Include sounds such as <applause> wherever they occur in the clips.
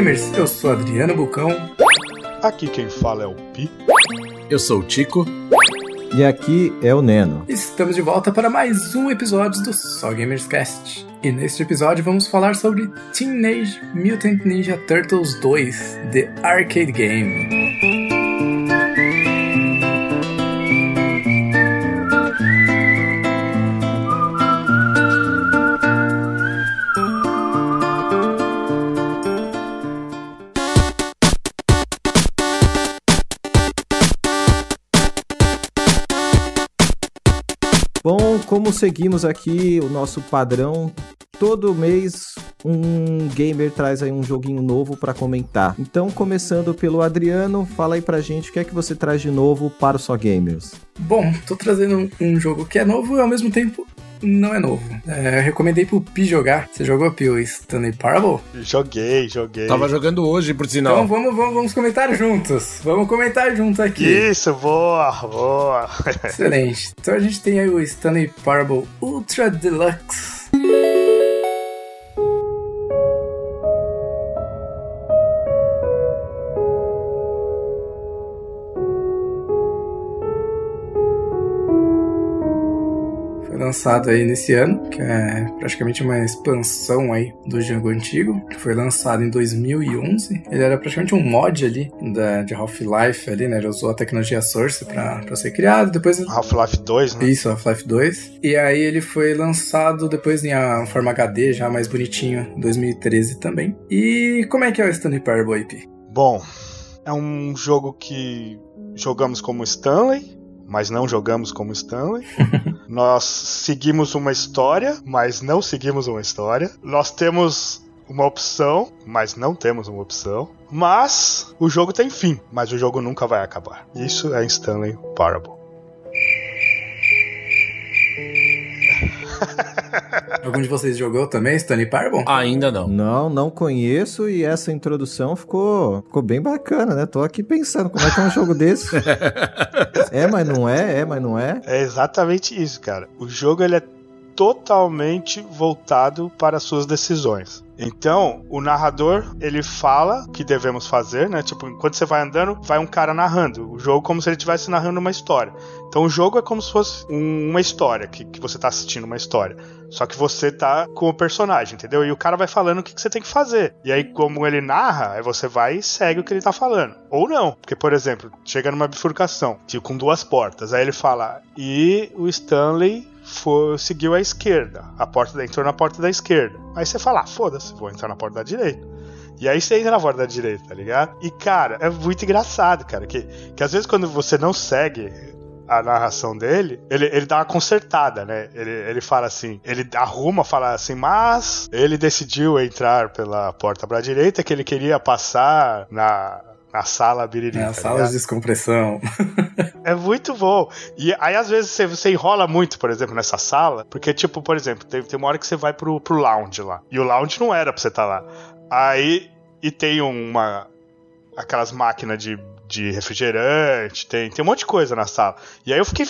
gamers, eu sou Adriano Bucão. Aqui quem fala é o Pi. Eu sou o Tico. E aqui é o Neno. Estamos de volta para mais um episódio do Só Gamers Cast. E neste episódio vamos falar sobre Teenage Mutant Ninja Turtles 2, The Arcade Game. Como seguimos aqui o nosso padrão, todo mês um gamer traz aí um joguinho novo para comentar. Então, começando pelo Adriano, fala aí pra gente o que é que você traz de novo para o Só Gamers. Bom, tô trazendo um jogo que é novo e ao mesmo tempo não é novo. É, recomendei pro Pi jogar. Você jogou, Pi, o Stanley Parable? Joguei, joguei. Tava jogando hoje, por sinal. Então vamos, vamos, vamos comentar juntos. Vamos comentar juntos aqui. Isso, boa, boa. <laughs> Excelente. Então a gente tem aí o Stanley Parable Ultra Deluxe. Lançado aí nesse ano, que é praticamente uma expansão aí do jogo antigo, que foi lançado em 2011. Ele era praticamente um mod ali da, de Half-Life ali, né? Ele usou a tecnologia Source pra ser criado. Depois... Half-Life 2, né? Isso, Half-Life 2. E aí ele foi lançado depois em a forma HD, já mais bonitinho, em 2013 também. E como é que é o Stanley Parable IP? Bom, é um jogo que jogamos como Stanley, mas não jogamos como Stanley. <laughs> Nós seguimos uma história, mas não seguimos uma história. Nós temos uma opção, mas não temos uma opção. Mas o jogo tem fim, mas o jogo nunca vai acabar. Isso é Stanley Parable. <laughs> Algum de vocês jogou também Stanley Parable? Ainda não. Não, não conheço e essa introdução ficou, ficou bem bacana, né? Tô aqui pensando como é que é um jogo desse. <laughs> é, mas não é, é, mas não é. É exatamente isso, cara. O jogo ele é totalmente voltado para as suas decisões. Então, o narrador, ele fala o que devemos fazer, né? Tipo, enquanto você vai andando, vai um cara narrando. O jogo como se ele estivesse narrando uma história. Então, o jogo é como se fosse um, uma história, que, que você está assistindo uma história. Só que você tá com o personagem, entendeu? E o cara vai falando o que, que você tem que fazer. E aí, como ele narra, aí você vai e segue o que ele tá falando. Ou não. Porque, por exemplo, chega numa bifurcação, tipo, com duas portas. Aí ele fala, e o Stanley foi, seguiu a esquerda. A porta entrou na porta da esquerda. Aí você fala, ah, foda-se, vou entrar na porta da direita. E aí você entra na porta da direita, tá ligado? E, cara, é muito engraçado, cara. Que, que às vezes quando você não segue a narração dele, ele, ele dá uma consertada, né? Ele, ele fala assim, ele arruma, fala assim, mas ele decidiu entrar pela porta pra direita, que ele queria passar na, na sala biriri. Na tá sala ligado? de descompressão. <laughs> É muito bom. E aí, às vezes, você, você enrola muito, por exemplo, nessa sala, porque, tipo, por exemplo, tem, tem uma hora que você vai pro, pro lounge lá. E o lounge não era pra você estar lá. Aí, e tem uma. aquelas máquinas de, de refrigerante, tem, tem um monte de coisa na sala. E aí eu fiquei.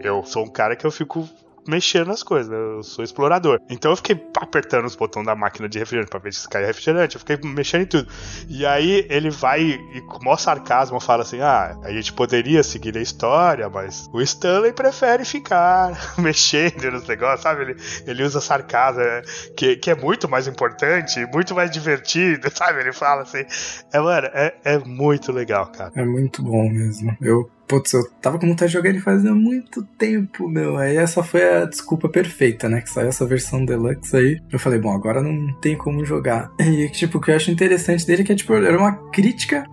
Eu sou um cara que eu fico mexendo nas coisas, né? eu sou explorador. Então eu fiquei apertando os botões da máquina de refrigerante pra ver se cai refrigerante, eu fiquei mexendo em tudo. E aí ele vai e com o maior sarcasmo fala assim: ah, a gente poderia seguir a história, mas o Stanley prefere ficar <laughs> mexendo nos negócios, sabe? Ele, ele usa sarcasmo, né? que, que é muito mais importante, muito mais divertido, <laughs> sabe? Ele fala assim. É, mano, é, é muito legal, cara. É muito bom mesmo. Eu Putz, eu tava com vontade de jogar ele faz muito tempo, meu. Aí essa foi a desculpa perfeita, né? Que saiu essa versão deluxe aí. Eu falei, bom, agora não tem como jogar. <laughs> E, tipo, o que eu acho interessante dele é que, tipo, era uma crítica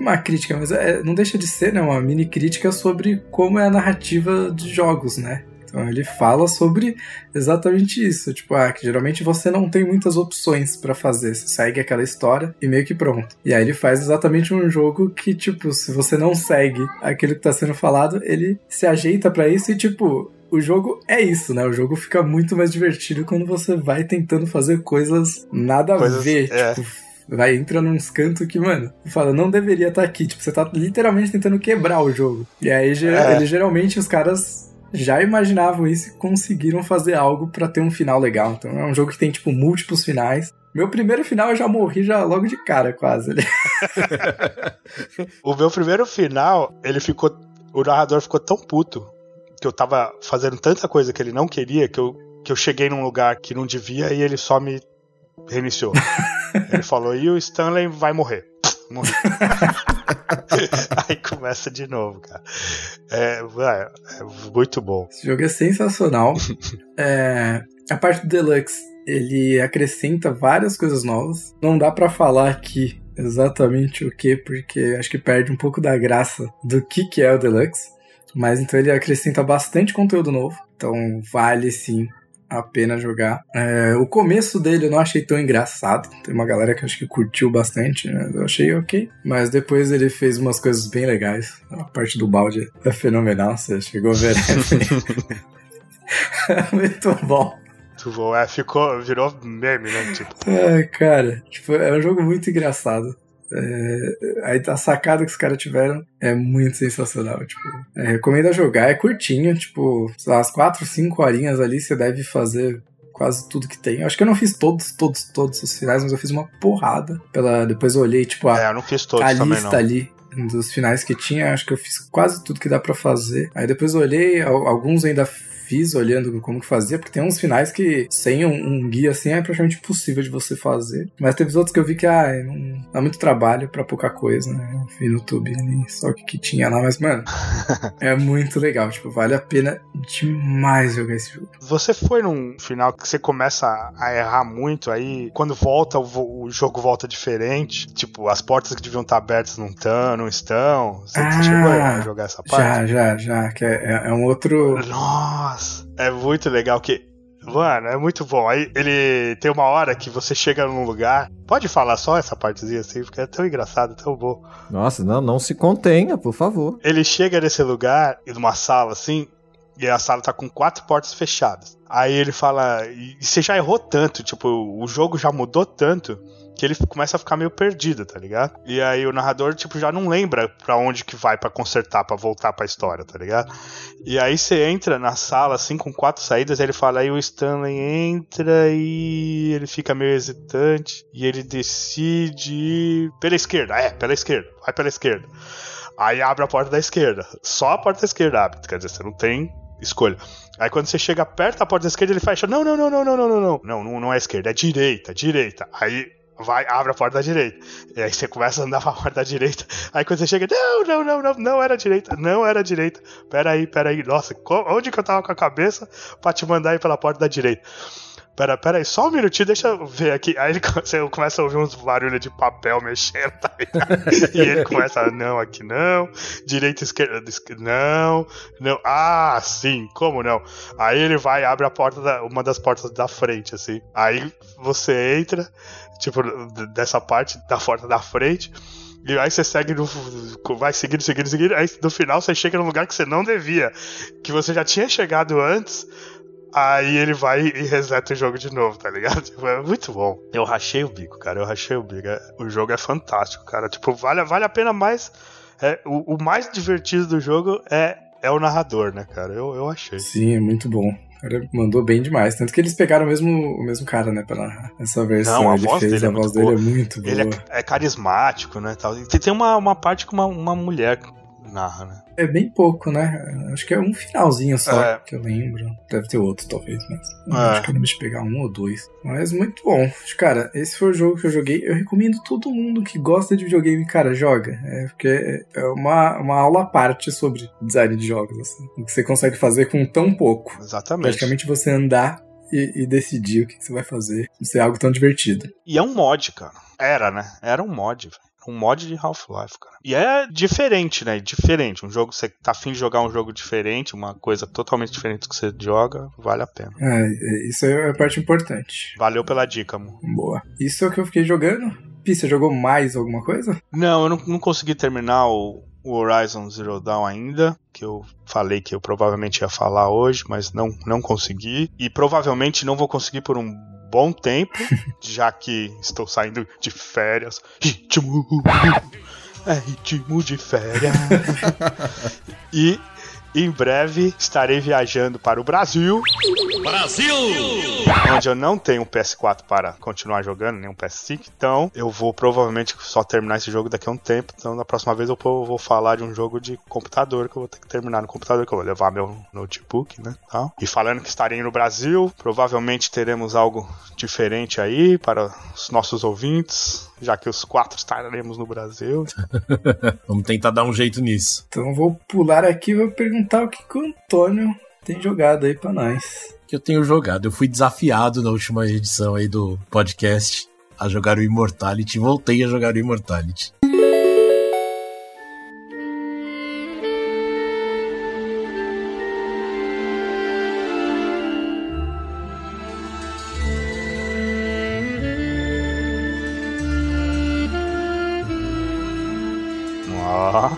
uma crítica, mas é, não deixa de ser, né? Uma mini crítica sobre como é a narrativa de jogos, né? Então ele fala sobre exatamente isso. Tipo, ah, que geralmente você não tem muitas opções para fazer. Você segue aquela história e meio que pronto. E aí ele faz exatamente um jogo que, tipo, se você não segue aquilo que tá sendo falado, ele se ajeita para isso e, tipo, o jogo é isso, né? O jogo fica muito mais divertido quando você vai tentando fazer coisas nada Coisas- a ver. é. Tipo, vai entra nos cantos que, mano, fala, não deveria estar aqui. Tipo, você tá literalmente tentando quebrar o jogo. E aí, É. ele, geralmente, os caras já imaginavam isso e conseguiram fazer algo pra ter um final legal. Então é um jogo que tem, tipo, múltiplos finais. Meu primeiro final eu já morri já logo de cara, quase. <laughs> o meu primeiro final, ele ficou. O narrador ficou tão puto que eu tava fazendo tanta coisa que ele não queria que eu, que eu cheguei num lugar que não devia e ele só me reiniciou. <laughs> ele falou: e o Stanley vai morrer. Morreu. <laughs> Aí começa de novo, cara. É, é, muito bom. Esse jogo é sensacional. <laughs> é, a parte do Deluxe, ele acrescenta várias coisas novas. Não dá para falar aqui exatamente o que, porque acho que perde um pouco da graça do que, que é o Deluxe. Mas então ele acrescenta bastante conteúdo novo. Então vale sim a pena jogar. É, o começo dele eu não achei tão engraçado. Tem uma galera que acho que curtiu bastante, né? Eu achei ok. Mas depois ele fez umas coisas bem legais. A parte do balde é fenomenal. Você chegou a ver? <laughs> Muito bom. Muito bom. É, ficou, virou meme, né? Tipo. É, cara, tipo, é um jogo muito engraçado. É, a sacada que os caras tiveram é muito sensacional. Tipo, é, recomendo jogar, é curtinho, tipo, as 4, 5 horinhas ali você deve fazer quase tudo que tem. Eu acho que eu não fiz todos, todos, todos os finais, mas eu fiz uma porrada. Pela, depois eu olhei, tipo, a, é, eu não fiz todos a lista não. ali dos finais que tinha, acho que eu fiz quase tudo que dá para fazer. Aí depois eu olhei, alguns ainda fiz olhando como que fazia, porque tem uns finais que sem um, um, guia assim é praticamente impossível de você fazer. Mas teve outros que eu vi que, ah, não dá muito trabalho pra pouca coisa, né? Eu vi no YouTube só o que, que tinha lá, mas, mano, <laughs> é muito legal. Tipo, vale a pena demais jogar esse jogo. Você foi num final que você começa a errar muito, aí quando volta, o, o jogo volta diferente. Tipo, as portas que deviam estar abertas não estão, não estão. Você, ah, chegou a jogar essa parte? Já, já, já. Que é, é um outro. Nossa! Nossa, é muito legal que. Mano, é muito bom. Aí ele tem uma hora que você chega num lugar. Pode falar só essa partezinha assim, porque é tão engraçado, tão bom. Nossa, não, não se contenha, por favor. Ele chega nesse lugar, numa sala assim, e a sala tá com quatro portas fechadas. Aí ele fala. E você já errou tanto, tipo, o jogo já mudou tanto que ele começa a ficar meio perdido, tá ligado? E aí o narrador, tipo, já não lembra pra onde que vai para consertar, para voltar pra história, tá ligado? E aí você entra na sala, assim, com quatro saídas, aí ele fala, aí o Stanley entra e ele fica meio hesitante, e ele decide ir pela esquerda, é, pela esquerda, vai pela esquerda. Aí abre a porta da esquerda, só a porta da esquerda abre, quer dizer, você não tem escolha. Aí quando você chega perto da porta da esquerda, ele fecha. Não, não, não, não, não, não, não. Não, não, não é esquerda, é direita, direita. Aí vai, abre a porta da direita. E aí você começa a andar pra porta da direita. Aí quando você chega, não, não, não, não, não era direita, não era direita. Peraí, peraí, nossa, onde que eu tava com a cabeça pra te mandar ir pela porta da direita? Pera, pera aí, só um minutinho, deixa eu ver aqui. Aí ele <laughs> você começa a ouvir uns barulhos de papel mexendo, tá <laughs> E ele começa, não, aqui não, direita, esquerda, não, não, ah, sim, como não? Aí ele vai abre a porta, da, uma das portas da frente, assim. Aí você entra, tipo, dessa parte da porta da frente. E aí você segue no. Vai seguindo, seguindo, seguindo. Aí no final você chega num lugar que você não devia. Que você já tinha chegado antes. Aí ele vai e reseta o jogo de novo, tá ligado? <laughs> Tipo, é muito bom. Eu rachei o bico, cara. Eu rachei o bico. É, o jogo é fantástico, cara. Tipo, vale, vale a pena mais. É, o, o mais divertido do jogo é, é o narrador, né, cara? Eu, eu achei. Sim, é muito bom cara mandou bem demais. Tanto que eles pegaram o mesmo, o mesmo cara, né, pra essa versão. Não, a ele voz fez, dele é a voz dele é muito boa. Ele é, é carismático, né, tal. E tem uma, uma parte com uma, uma mulher narra, né? É bem pouco, né? Acho que é um finalzinho só é. que eu lembro. Deve ter outro, talvez, mas é. acho que eu de pegar um ou dois. Mas muito bom. Cara, esse foi o jogo que eu joguei. Eu recomendo todo mundo que gosta de videogame, cara, joga. É porque é uma, uma aula à parte sobre design de jogos, assim. O que você consegue fazer com tão pouco. Exatamente. Praticamente você andar e, e, decidir o que, você vai fazer. Isso é algo tão divertido. E é um mod, cara. Era, né? Era um mod, velho um mod de Half-Life, cara. E é diferente, né? Diferente. Um jogo, você tá afim de jogar um jogo diferente, uma coisa totalmente diferente do que você joga, vale a pena. É, é isso é a parte importante. Valeu pela dica, amor. Boa. Isso é o que eu fiquei jogando. Pi, você jogou mais alguma coisa? Não, eu não, não consegui terminar o, o Horizon Zero Dawn ainda, que eu falei que eu provavelmente ia falar hoje, mas não, não consegui. E provavelmente não vou conseguir por um bom tempo, <laughs> já que estou saindo de férias. Ritmo, é ritmo de férias. <laughs> e em breve estarei viajando para o Brasil onde eu não tenho um PS4 para continuar jogando, nem um PS5, então eu vou provavelmente só terminar esse jogo daqui a um tempo. Então na próxima vez eu vou falar de um jogo de computador que eu vou ter que terminar no computador, que eu vou levar meu notebook, né? Tal. E falando que estarei no Brasil, provavelmente teremos algo diferente aí para os nossos ouvintes, já que os quatro estaremos no Brasil. <laughs> Vamos tentar dar um jeito nisso. Então eu vou pular aqui e vou perguntar o que, que o Antônio tem jogado aí pra nós. Que eu tenho jogado. Eu fui desafiado na última edição aí do podcast a jogar o Immortality. Voltei a jogar o Immortality.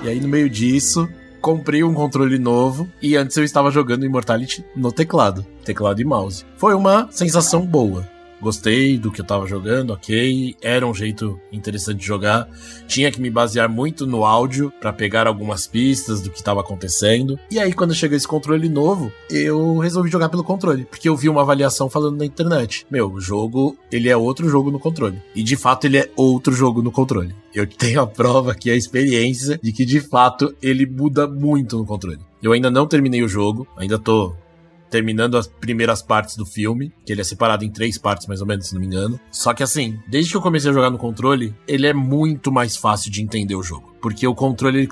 E aí, no meio disso, comprei um controle novo e antes eu estava jogando Immortality no teclado, teclado e mouse. Foi uma sensação boa. Gostei do que eu tava jogando, ok. Era um jeito interessante de jogar. Tinha que me basear muito no áudio para pegar algumas pistas do que estava acontecendo. E aí, quando chegou esse controle novo, eu resolvi jogar pelo controle, porque eu vi uma avaliação falando na internet. Meu, o jogo, ele é outro jogo no controle. E de fato, ele é outro jogo no controle. Eu <laughs> tenho a prova aqui, a experiência de que de fato ele muda muito no controle. Eu ainda não terminei o jogo, ainda tô terminando as primeiras partes do filme, que ele é separado em três partes, mais ou menos, se não me engano. Só que assim, desde que eu comecei a jogar no controle, ele é muito mais fácil de entender o jogo. Porque o controle,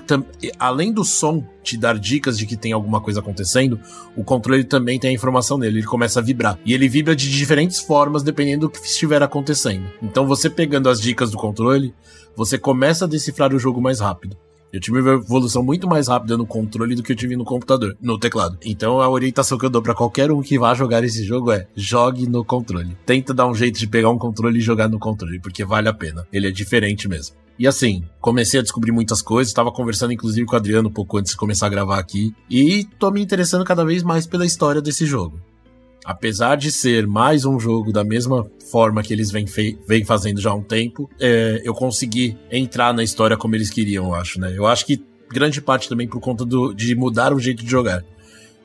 além do som te dar dicas de que tem alguma coisa acontecendo, o controle também tem a informação nele, ele começa a vibrar. E ele vibra de diferentes formas dependendo do que estiver acontecendo. Então você pegando as dicas do controle, você começa a decifrar o jogo mais rápido. Eu tive uma evolução muito mais rápida no controle do que eu tive no computador, no teclado. Então a orientação que eu dou para qualquer um que vá jogar esse jogo é: jogue no controle. Tenta dar um jeito de pegar um controle e jogar no controle, porque vale a pena. Ele é diferente mesmo. E assim, comecei a descobrir muitas coisas, estava conversando inclusive com o Adriano um pouco antes de começar a gravar aqui, e tô me interessando cada vez mais pela história desse jogo apesar de ser mais um jogo da mesma forma que eles vêm, vêm fazendo já há um tempo, é, eu consegui entrar na história como eles queriam, eu acho, né? Eu acho que grande parte também por conta do, de mudar o jeito de jogar.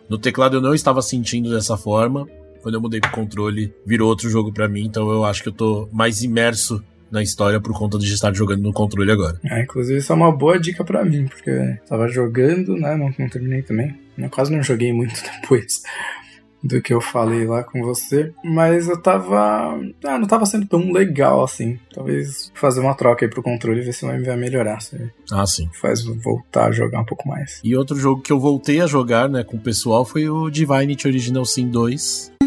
No teclado eu não estava sentindo dessa forma. Quando eu mudei pro controle, virou outro jogo para mim, então eu acho que eu tô mais imerso na história por conta de estar jogando no controle agora. É, inclusive isso é uma boa dica para mim, porque eu tava jogando, né? Não, não terminei também. Eu quase não joguei muito <laughs> depois do que eu falei lá com você, mas eu tava. Ah, não tava sendo tão legal assim. Talvez fazer uma troca aí pro controle e ver se vai melhorar. Se ah, sim. Faz voltar a jogar um pouco mais. E outro jogo que eu voltei a jogar, né, com o pessoal foi o Divinity Original Sin 2.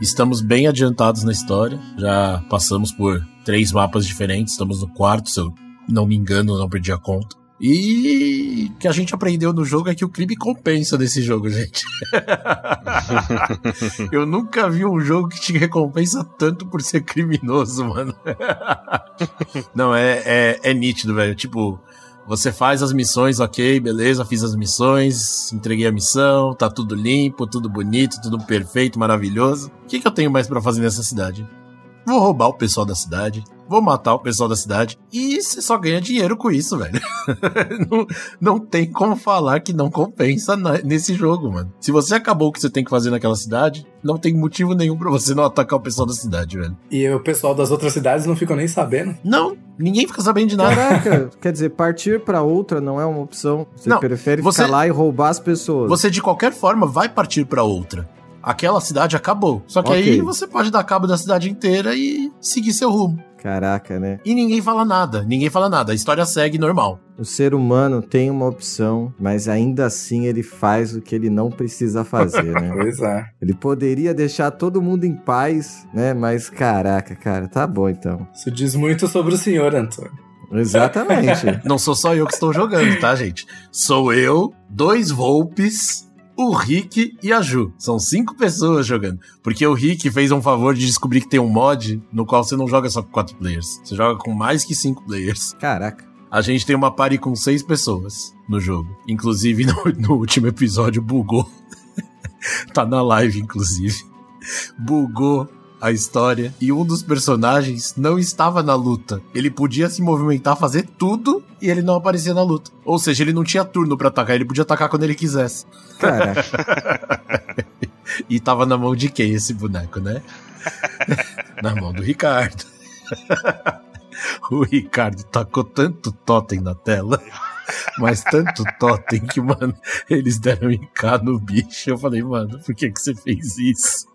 Estamos bem adiantados na história. Já passamos por três mapas diferentes. Estamos no quarto, se eu não me engano, não perdi a conta. E o que a gente aprendeu no jogo é que o crime compensa desse jogo, gente. <laughs> eu nunca vi um jogo que te recompensa tanto por ser criminoso, mano. <laughs> não, é, é, é nítido, velho. Tipo, você faz as missões, ok, beleza, fiz as missões, entreguei a missão, tá tudo limpo, tudo bonito, tudo perfeito, maravilhoso. O que, que eu tenho mais para fazer nessa cidade? Vou roubar o pessoal da cidade, vou matar o pessoal da cidade. E você só ganha dinheiro com isso, velho. <laughs> não, não tem como falar que não compensa na, nesse jogo, mano. Se você acabou o que você tem que fazer naquela cidade, não tem motivo nenhum para você não atacar o pessoal da cidade, velho. E o pessoal das outras cidades não ficam nem sabendo? Não, ninguém fica sabendo de nada. Caraca, <laughs> quer dizer, partir para outra não é uma opção. Você não, prefere você, ficar lá e roubar as pessoas. Você de qualquer forma vai partir para outra aquela cidade acabou. Só que okay. aí você pode dar cabo da cidade inteira e seguir seu rumo. Caraca, né? E ninguém fala nada, ninguém fala nada, a história segue normal. O ser humano tem uma opção, mas ainda assim ele faz o que ele não precisa fazer, né? <laughs> pois é. Ele poderia deixar todo mundo em paz, né? Mas caraca, cara, tá bom então. Isso diz muito sobre o senhor, Antônio. Exatamente. <laughs> não sou só eu que estou jogando, tá, gente? Sou eu, dois Volpes o Rick e a Ju. São cinco pessoas jogando. Porque o Rick fez um favor de descobrir que tem um mod no qual você não joga só com quatro players. Você joga com mais que cinco players. Caraca. A gente tem uma party com seis pessoas no jogo. Inclusive, <laughs> no, no último episódio bugou. <laughs> tá na live, inclusive. Bugou a história e um dos personagens não estava na luta. Ele podia se movimentar, fazer tudo e ele não aparecia na luta. Ou seja, ele não tinha turno para atacar, ele podia atacar quando ele quisesse. Caraca. <laughs> e tava na mão de quem esse boneco, né? <laughs> na mão do Ricardo. <laughs> o Ricardo tacou tanto totem na tela. Mas tanto totem que, mano, eles deram IK no bicho. Eu falei, mano, por que, que você fez isso?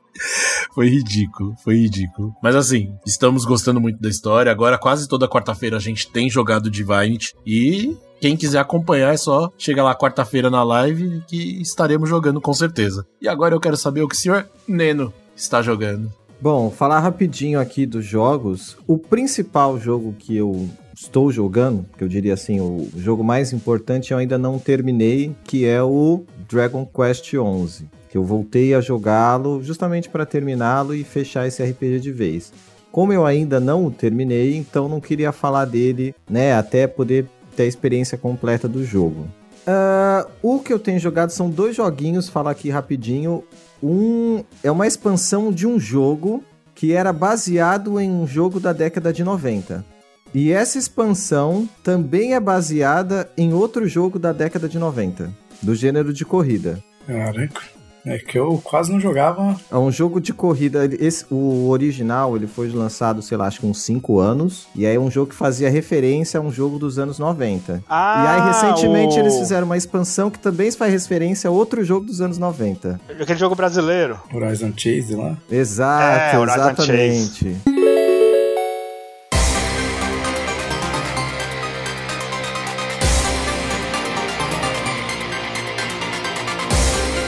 Foi ridículo, foi ridículo. Mas assim, estamos gostando muito da história. Agora, quase toda quarta-feira, a gente tem jogado Divinity. E quem quiser acompanhar é só chegar lá quarta-feira na live que estaremos jogando com certeza. E agora eu quero saber o que o senhor Neno está jogando. Bom, falar rapidinho aqui dos jogos. O principal jogo que eu estou jogando, que eu diria assim, o jogo mais importante eu ainda não terminei, que é o Dragon Quest XI. Que eu voltei a jogá-lo justamente para terminá-lo e fechar esse RPG de vez. Como eu ainda não o terminei, então não queria falar dele, né, até poder ter a experiência completa do jogo. Uh, o que eu tenho jogado são dois joguinhos, falar aqui rapidinho. Um é uma expansão de um jogo que era baseado em um jogo da década de 90. E essa expansão também é baseada em outro jogo da década de 90, do gênero de corrida. Caraca. É que eu quase não jogava. É um jogo de corrida. Esse, o original ele foi lançado, sei lá, acho que uns 5 anos. E aí é um jogo que fazia referência a um jogo dos anos 90. Ah, e aí, recentemente, o... eles fizeram uma expansão que também faz referência a outro jogo dos anos 90. Aquele jogo brasileiro. Horizon Chase lá? Exato, é, exatamente. Chase.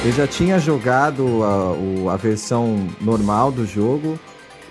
Eu já tinha jogado a, a versão normal do jogo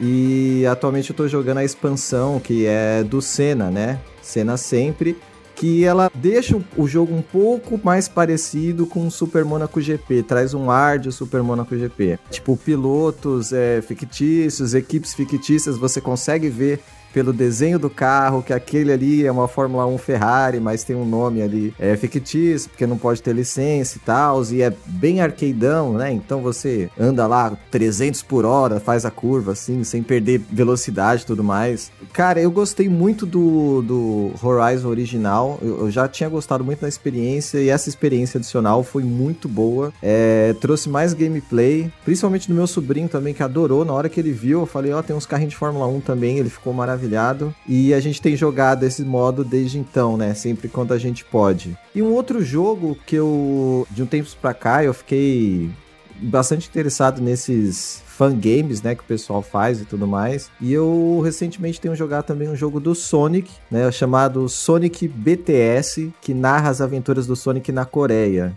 e atualmente eu tô jogando a expansão que é do Senna, né? Senna sempre que ela deixa o jogo um pouco mais parecido com o Super Monaco GP, traz um ar de Super Monaco GP. Tipo, pilotos é, fictícios, equipes fictícias, você consegue ver pelo desenho do carro, que aquele ali é uma Fórmula 1 Ferrari, mas tem um nome ali é fictício, porque não pode ter licença e tal, e é bem arqueidão, né? Então você anda lá 300 por hora, faz a curva assim, sem perder velocidade e tudo mais. Cara, eu gostei muito do, do Horizon original, eu, eu já tinha gostado muito da experiência, e essa experiência adicional foi muito boa. É, trouxe mais gameplay, principalmente do meu sobrinho também, que adorou. Na hora que ele viu, eu falei: Ó, oh, tem uns carrinhos de Fórmula 1 também, ele ficou maravilhoso maravilhado. E a gente tem jogado esse modo desde então, né? Sempre quando a gente pode. E um outro jogo que eu, de um tempo pra cá, eu fiquei bastante interessado nesses fangames, né, que o pessoal faz e tudo mais. E eu recentemente tenho jogado também um jogo do Sonic, né, chamado Sonic BTS, que narra as aventuras do Sonic na Coreia.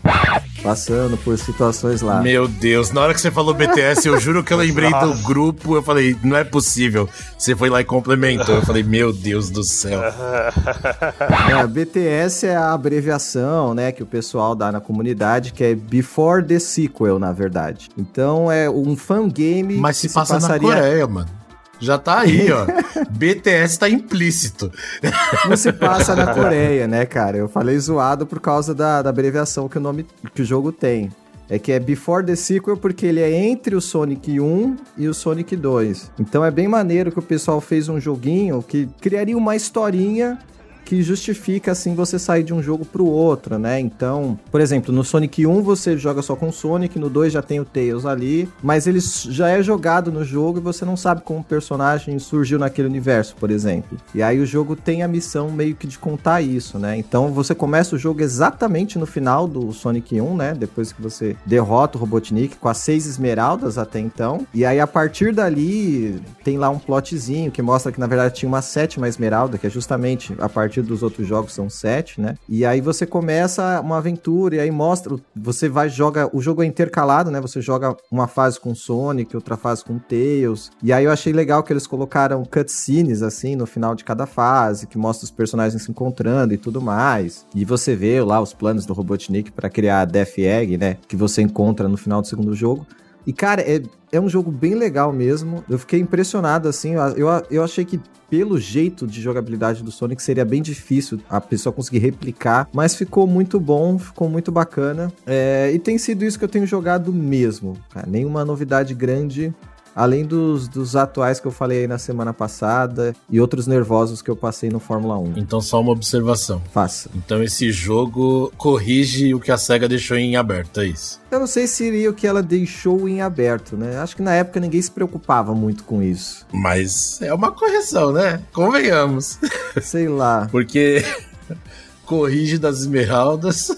Passando por situações lá. Meu Deus, na hora que você falou BTS, eu juro que eu lembrei do <laughs> grupo. Eu falei, não é possível. Você foi lá e complementou. Eu falei, meu Deus do céu. <laughs> É, BTS é a abreviação, né, que o pessoal dá na comunidade, que é Before the Sequel, na verdade. Então é um fangame game. Mas se, se passa passaria... na Coreia, mano. Já tá aí, <laughs> ó. BTS tá implícito. Não se passa na <laughs> Coreia, né, cara? Eu falei zoado por causa da, da abreviação que o nome que o jogo tem. É que é Before the Sequel porque ele é entre o Sonic 1 e o Sonic 2. Então é bem maneiro que o pessoal fez um joguinho que criaria uma historinha que justifica assim você sair de um jogo pro outro, né? Então, por exemplo, no Sonic 1 você joga só com Sonic, no 2 já tem o Tails ali, mas ele já é jogado no jogo e você não sabe como o personagem surgiu naquele universo, por exemplo. E aí o jogo tem a missão meio que de contar isso, né? Então você começa o jogo exatamente no final do Sonic 1, né? Depois que você derrota o Robotnik com as seis esmeraldas até então. E aí a partir dali tem lá um plotzinho que mostra que na verdade tinha uma sétima esmeralda, que é justamente a partir partir dos outros jogos são sete, né? E aí você começa uma aventura e aí mostra, você vai joga, o jogo é intercalado, né? Você joga uma fase com Sonic, outra fase com Tails. E aí eu achei legal que eles colocaram cutscenes assim no final de cada fase, que mostra os personagens se encontrando e tudo mais. E você vê lá os planos do Robotnik para criar a Death Egg, né? Que você encontra no final do segundo jogo. E, cara, é, é um jogo bem legal mesmo. Eu fiquei impressionado, assim. Eu, eu achei que, pelo jeito de jogabilidade do Sonic, seria bem difícil a pessoa conseguir replicar. Mas ficou muito bom, ficou muito bacana. É, e tem sido isso que eu tenho jogado mesmo. Cara. Nenhuma novidade grande além dos, dos atuais que eu falei aí na semana passada e outros nervosos que eu passei no Fórmula 1. Então, só uma observação. Faça. Então, esse jogo corrige o que a SEGA deixou em aberto, é isso? Eu não sei se iria o que ela deixou em aberto, né? Acho que na época ninguém se preocupava muito com isso. Mas é uma correção, né? Convenhamos. <laughs> Sei lá. Porque <laughs> corrige das esmeraldas,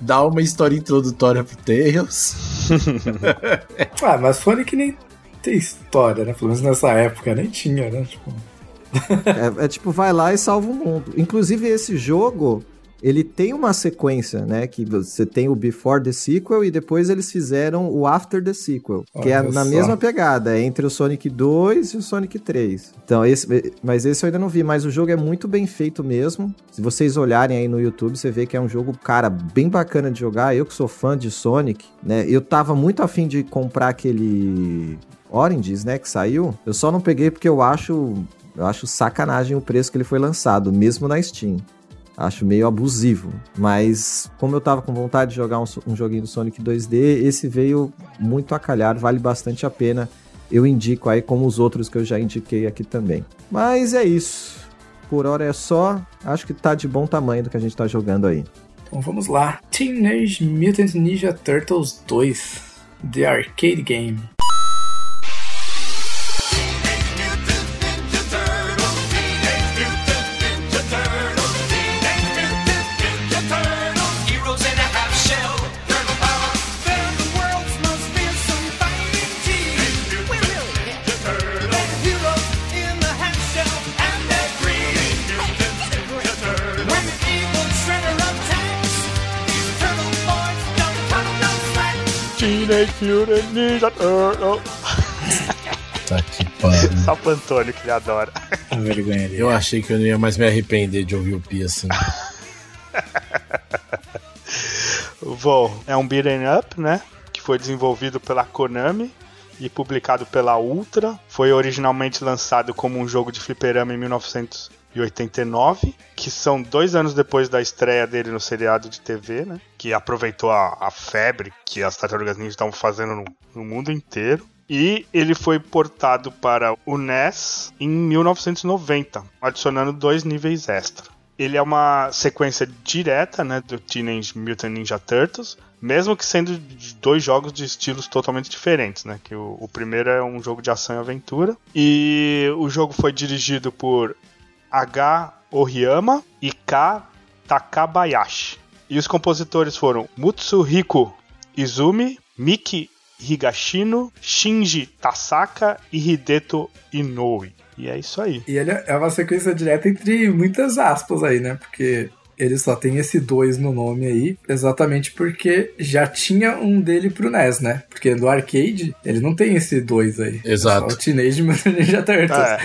dá uma história introdutória pro Tails. <laughs> ah, mas Sonic nem tem história, né? Pelo menos nessa época nem tinha, né? Tipo... é, é tipo, vai lá e salva o mundo. Inclusive, esse jogo, ele tem uma sequência, né? Que você tem o Before the Sequel e depois eles fizeram o After the Sequel, Olha que é na só. mesma pegada, é entre o Sonic 2 e o Sonic 3. Então, esse, mas esse eu ainda não vi, mas o jogo é muito bem feito mesmo. Se vocês olharem aí no YouTube, você vê que é um jogo, cara, bem bacana de jogar. Eu que sou fã de Sonic, né? Eu tava muito afim de comprar aquele Oranges, né, que saiu. Eu só não peguei porque eu acho, eu acho sacanagem o preço que ele foi lançado, mesmo na Steam. Acho meio abusivo. Mas, como eu tava com vontade de jogar um, um joguinho do Sonic 2D, esse veio muito a calhar, vale bastante a pena. Eu indico aí, como os outros que eu já indiquei aqui também. Mas é isso. Por hora é só. Acho que tá de bom tamanho do que a gente tá jogando aí. Então vamos lá. Teenage Mutant Ninja Turtles 2. The Arcade Game. Mutant Ninja Turtle. Tá que pariu. Só o Antônio que ele adora. vergonha ali. Eu achei que eu não ia mais me arrepender de ouvir o Pi assim. <laughs> Bom, é um beat'em up, né? Que foi desenvolvido pela Konami e publicado pela Ultra. Foi originalmente lançado como um jogo de fliperama em 1900 89, que são dois anos depois da estreia dele no seriado de TV, né? Que aproveitou a, a febre que as Tartarugas Ninja estavam fazendo no, no mundo inteiro. E ele foi portado para o NES em 1990, adicionando dois níveis extra. Ele é uma sequência direta né, do Teenage Mutant Ninja Turtles, mesmo que sendo dois jogos de estilos totalmente diferentes, né? Que o, o, primeiro é um jogo de ação e aventura. E o jogo foi dirigido por H. Oriyama e K. Takabayashi. E os compositores foram Mutsuhiko Izumi, Miki Higashino, Shinji Tasaka e Hideto Inoue. E é isso aí. E é uma sequência direta entre muitas aspas aí, né? Porque ele só tem esse 2 no nome aí, exatamente porque já tinha um dele pro NES, né? Porque no arcade, ele não tem esse 2 aí. Exato. Só o Teenage <laughs> Mutant Ninja Turtles. É,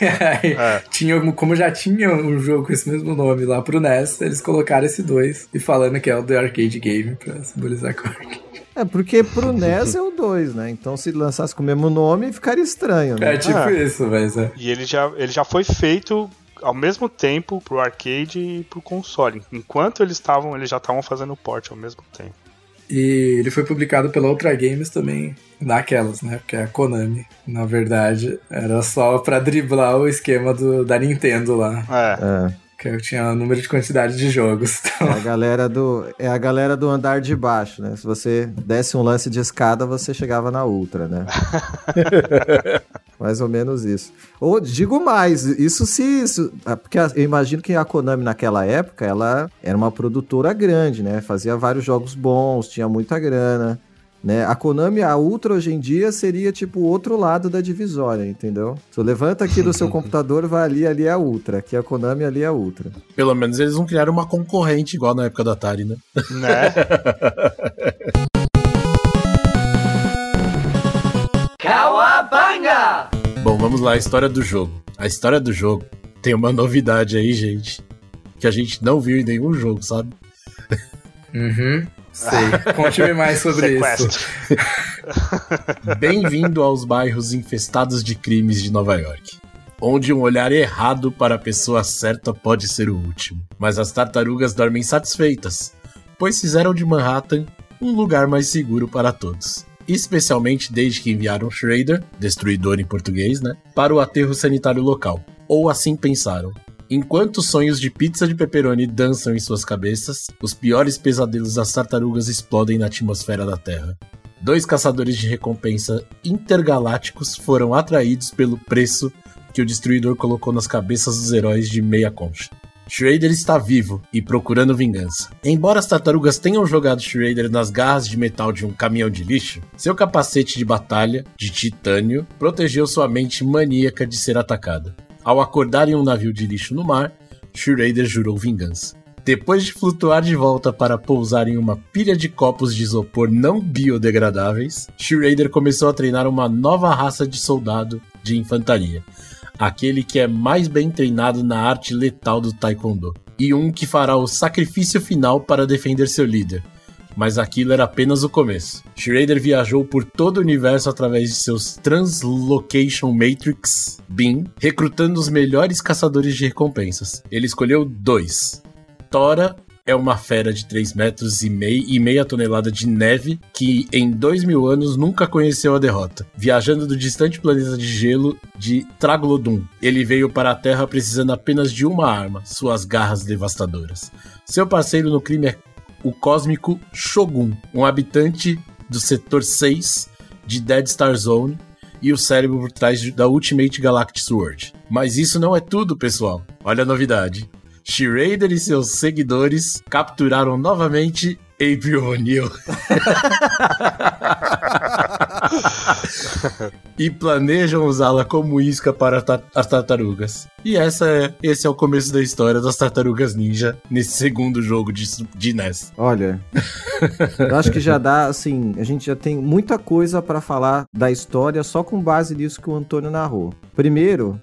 é, <laughs> aí, é. Tinha, como já tinha um jogo com esse mesmo nome lá pro NES, eles colocaram esse 2 e falando que é o The Arcade Game pra simbolizar com arcade. É, porque pro NES é o 2, né? Então se lançasse com o mesmo nome, ficaria estranho, né? É tipo ah. isso, mas é. E ele já, ele já foi feito ao mesmo tempo pro arcade e pro console. Enquanto eles estavam, eles já estavam fazendo o port ao mesmo tempo. E ele foi publicado pela Ultra Games também, naquelas, né? Porque é a Konami, na verdade, era só pra driblar o esquema do, da Nintendo lá. É. é. Que eu tinha um número de quantidade de jogos. <laughs> Então. É a galera do é a galera do andar de baixo, né? Se você desse um lance de escada, você chegava na Ultra, né? <laughs> mais ou menos isso. Ou digo mais, isso se isso, ah, porque eu imagino que a Konami naquela época, ela era uma produtora grande, né? Fazia vários jogos bons, tinha muita grana. Né? A Konami, a Ultra hoje em dia seria tipo o outro lado da divisória, entendeu? Você levanta aqui do seu <laughs> computador, vai ali, ali é a Ultra. Aqui é a Konami, ali é a Ultra. Pelo menos eles não criaram uma concorrente igual na época da Atari, né? Né? <laughs> Cowabunga! Bom, vamos lá, a história do jogo. A história do jogo tem uma novidade aí, gente, que a gente não viu em nenhum jogo, sabe? Uhum. Sei. <laughs> Conte-me mais sobre isso. <laughs> Bem-vindo aos bairros infestados de crimes de Nova York. Onde um olhar errado para a pessoa certa pode ser o último. Mas as tartarugas dormem satisfeitas, pois fizeram de Manhattan um lugar mais seguro para todos. especialmente desde que enviaram Shredder, destruidor em português, né, para o aterro sanitário local. Ou assim pensaram. Enquanto sonhos de pizza de pepperoni dançam em suas cabeças, os piores pesadelos das tartarugas explodem na atmosfera da Terra. Dois caçadores de recompensa intergalácticos foram atraídos pelo preço que o destruidor colocou nas cabeças dos heróis de meia concha. Shredder está vivo e procurando vingança. Embora as tartarugas tenham jogado Shredder nas garras de metal de um caminhão de lixo, seu capacete de batalha, de titânio, protegeu sua mente maníaca de ser atacada. Ao acordar em um navio de lixo no mar, Shredder jurou vingança. Depois de flutuar de volta para pousar em uma pilha de copos de isopor não biodegradáveis, Shredder começou a treinar uma nova raça de soldado de infantaria, aquele que é mais bem treinado na arte letal do Taekwondo, e um que fará o sacrifício final para defender seu líder. Mas aquilo era apenas o começo. Shredder viajou por todo o universo através de seus Translocation Matrix BIM, recrutando os melhores caçadores de recompensas. Ele escolheu dois: Tora é uma fera de 3 metros e meio e meia tonelada de neve que em dois mil anos nunca conheceu a derrota. Viajando do distante planeta de gelo de Traglodum, ele veio para a Terra precisando apenas de uma arma, suas garras devastadoras. Seu parceiro no crime é o cósmico Shogun, um habitante do setor 6 de Dead Star Zone e o cérebro por trás da Ultimate Galactic Sword. Mas isso não é tudo, pessoal. Olha a novidade. Shredder e seus seguidores capturaram novamente April O'Neil. <laughs> e planejam usá-la como isca para ta- as tartarugas. E essa é, esse é o começo da história das tartarugas ninja nesse segundo jogo de, de NES. Olha, eu acho que já dá, assim, a gente já tem muita coisa pra falar da história só com base nisso que o Antônio narrou. Primeiro,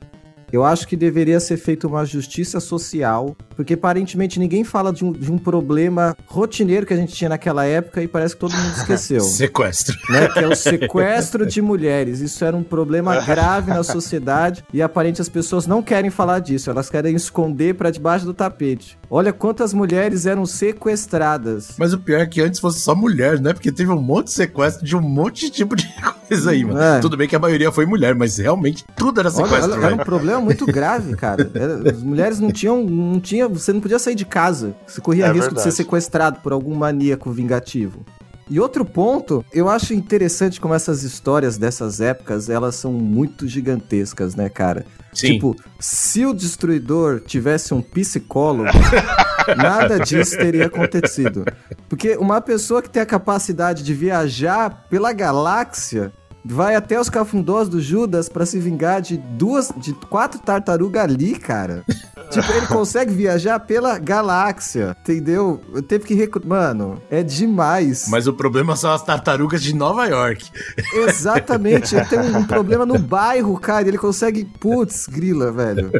eu acho que deveria ser feita uma justiça social, porque aparentemente ninguém fala de um, de um problema rotineiro que a gente tinha naquela época e parece que todo mundo esqueceu. <laughs> Sequestro. né, que é o sequestro de mulheres. Isso era um problema <laughs> grave na sociedade e aparentemente as pessoas não querem falar disso, elas querem esconder pra debaixo do tapete. Olha quantas mulheres eram sequestradas. Mas o pior é que antes fosse só mulher, né? Porque teve um monte de sequestro de um monte de tipo de <laughs> coisa aí, mano. É. Tudo bem que a maioria foi mulher, mas realmente tudo era sequestro, olha, era um problema muito grave, cara. Era- as mulheres não tinham, não você não podia sair de casa. Você corria É risco de verdade. ser sequestrado por algum maníaco vingativo. E outro ponto, eu acho interessante como essas histórias dessas épocas, elas são muito gigantescas, né, cara? Sim. Tipo, se o destruidor tivesse um psicólogo, <laughs> nada disso teria acontecido. Porque uma pessoa que tem a capacidade de viajar pela galáxia vai até os cafundós do Judas pra se vingar de duas, de quatro tartarugas ali, cara. <laughs> Tipo, ele consegue viajar pela galáxia, entendeu? Eu teve que recrutar. Mano, é demais. Mas o problema são as tartarugas de Nova York. <laughs> Exatamente, ele tem um, um problema no bairro, cara, ele consegue. Putz, grila, velho.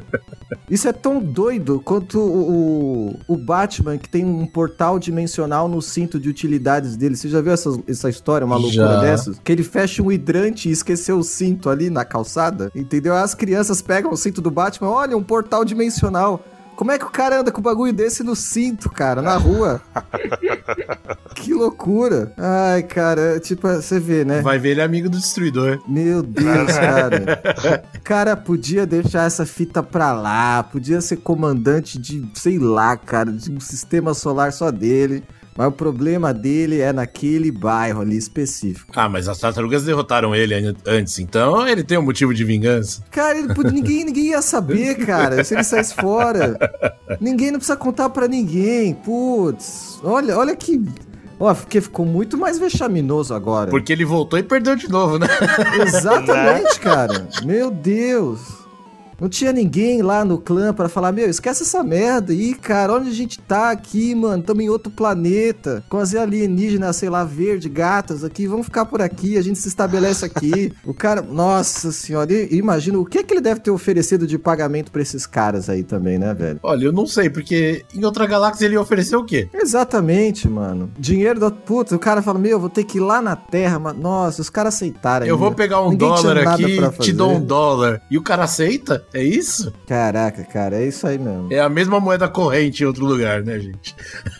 Isso é tão doido quanto o, o, o Batman, que tem um portal dimensional no cinto de utilidades dele. Você já viu essa, essa história, uma loucura Já. dessas? Que ele fecha um hidrante e esqueceu o cinto ali na calçada, entendeu? As crianças pegam o cinto do Batman, olha, um portal dimensional. Como é que o cara anda com um bagulho desse no cinto, cara, na rua? <laughs> que loucura. Ai, cara, tipo, você vê, né? Vai ver ele é amigo do destruidor. Meu Deus, <laughs> cara. Cara, podia deixar essa fita pra lá, podia ser comandante de, sei lá, cara, de um sistema solar só dele. Mas o problema dele é naquele bairro ali específico. Ah, mas as tartarugas derrotaram ele an- antes, então ele tem um motivo de vingança. Cara, ele ninguém, <laughs> ninguém ia saber, cara, se ele saísse fora. Ninguém não precisa contar pra ninguém. Putz, olha, olha que. Ó, porque ficou muito mais vexaminoso agora. Porque ele voltou e perdeu de novo, né? <laughs> Exatamente, cara. Meu Deus. Não tinha ninguém lá no clã pra falar, meu, esquece essa merda aí, cara. Onde a gente tá aqui, mano? Tamo em outro planeta. Com as alienígenas, sei lá, verde, gatas aqui. Vamos ficar por aqui, a gente se estabelece aqui. <laughs> o cara, nossa senhora, imagina o que que ele deve ter oferecido de pagamento pra esses caras aí também, né, velho? Olha, eu não sei, porque em outra galáxia ele ofereceu o quê? Exatamente, mano. Dinheiro da puta, o cara fala, meu, vou ter que ir lá na Terra, mas nossa, os caras aceitaram. Eu vou ainda. pegar um Ninguém dólar aqui, te dou um dólar. E o cara aceita? É isso? Caraca, cara, é isso aí mesmo. É a mesma moeda corrente em outro lugar, né, gente?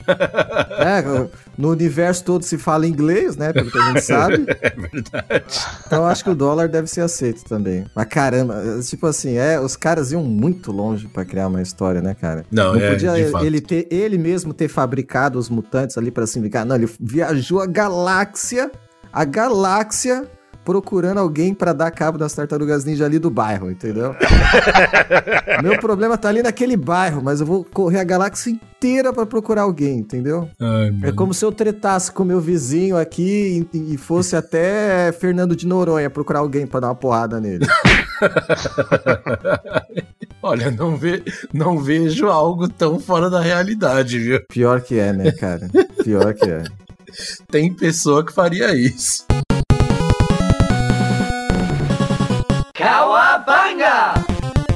É, no universo todo se fala inglês, né? Pelo que a gente <laughs> sabe. É verdade. Então acho que o dólar deve ser aceito também. Mas caramba, tipo assim, é, os caras iam muito longe pra criar uma história, né, cara? Não, Não é, podia ele, ter, ele mesmo ter fabricado os mutantes ali pra se vingar. Não, ele viajou a galáxia, a galáxia procurando alguém pra dar cabo das tartarugas ninja ali do bairro, entendeu? <laughs> Meu problema tá ali naquele bairro, mas eu vou correr a galáxia inteira pra procurar alguém, entendeu? Ai, É como se eu tretasse com meu vizinho aqui e, e fosse até Fernando de Noronha procurar alguém pra dar uma porrada nele. <laughs> Olha, não, ve... não vejo algo tão fora da realidade, viu? Pior que é, né, cara? Pior que é. Tem pessoa que faria isso.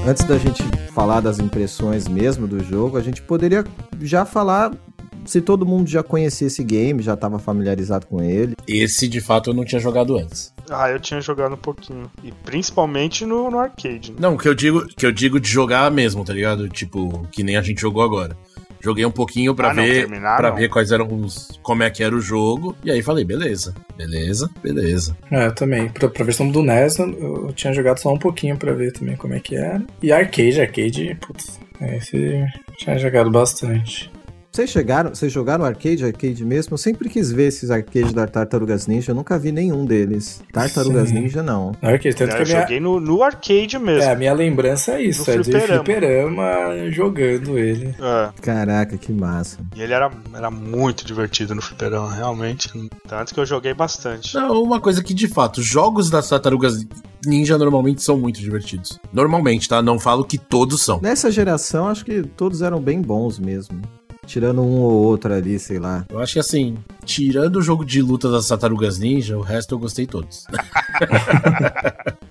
Antes da gente falar das impressões mesmo do jogo, a gente poderia já falar se todo mundo já conhecia esse game, já estava familiarizado com ele. Esse, de fato, eu não tinha jogado antes. Ah, eu tinha jogado um pouquinho. E principalmente no, no arcade. né? Não, o que eu digo, que eu digo de jogar mesmo, tá ligado? Tipo, que nem a gente jogou agora. Joguei um pouquinho pra Ah, não, ver, para ver quais eram os, como é que era o jogo. E aí falei, beleza, beleza, beleza. É, eu também. Pra, pra versão do NES, eu, eu tinha jogado só um pouquinho pra ver também como é que era. E arcade, arcade, putz, esse eu tinha jogado bastante. Vocês chegaram, vocês jogaram arcade, arcade mesmo? Eu sempre quis ver esses arcades da Tartarugas Ninja, eu nunca vi nenhum deles. Tartarugas Sim. Ninja não. Arcade, tanto que eu minha, joguei no, no arcade mesmo. é, a minha lembrança é isso, No é de fliperama. fliperama jogando ele. É, Caraca, que massa. e ele era, era muito divertido no fliperama, realmente. Tanto que eu joguei bastante. Não, uma coisa que, de fato, jogos das tartarugas ninja normalmente são muito divertidos. Normalmente, tá? Não falo que todos são. Nessa geração, acho que todos eram bem bons mesmo. Tirando um ou outro ali, sei lá. Eu acho que assim, tirando o jogo de luta das tartarugas ninja, o resto eu gostei todos. <laughs>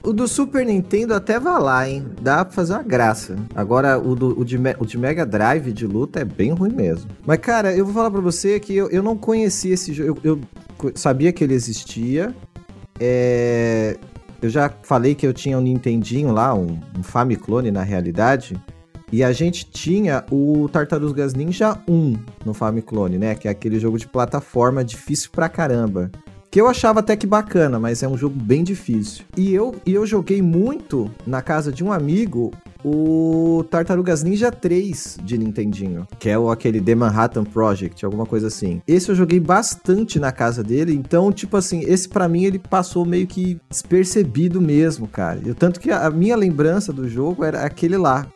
O do Super Nintendo até vai lá, hein? Dá pra fazer uma graça. Agora, o, do, o, de, o de Mega Drive de luta é bem ruim mesmo. Mas, cara, eu vou falar pra você que eu, eu não conhecia esse jogo. Eu, eu sabia que ele existia. É, Eu já falei que eu tinha um Nintendinho lá, um, um Famiclone na realidade. E a gente tinha o Tartarugas Ninja 1 no Famiclone, né? Que é aquele jogo de plataforma difícil pra caramba. Que eu achava até que bacana, mas é um jogo bem difícil. E eu, e eu joguei muito na casa de um amigo o Tartarugas Ninja 3 de Nintendinho, que é o, aquele The Manhattan Project, alguma coisa assim. Esse eu joguei bastante na casa dele, então, tipo assim, esse pra mim ele passou meio que despercebido mesmo, cara. E tanto que a, a minha lembrança do jogo era aquele lá.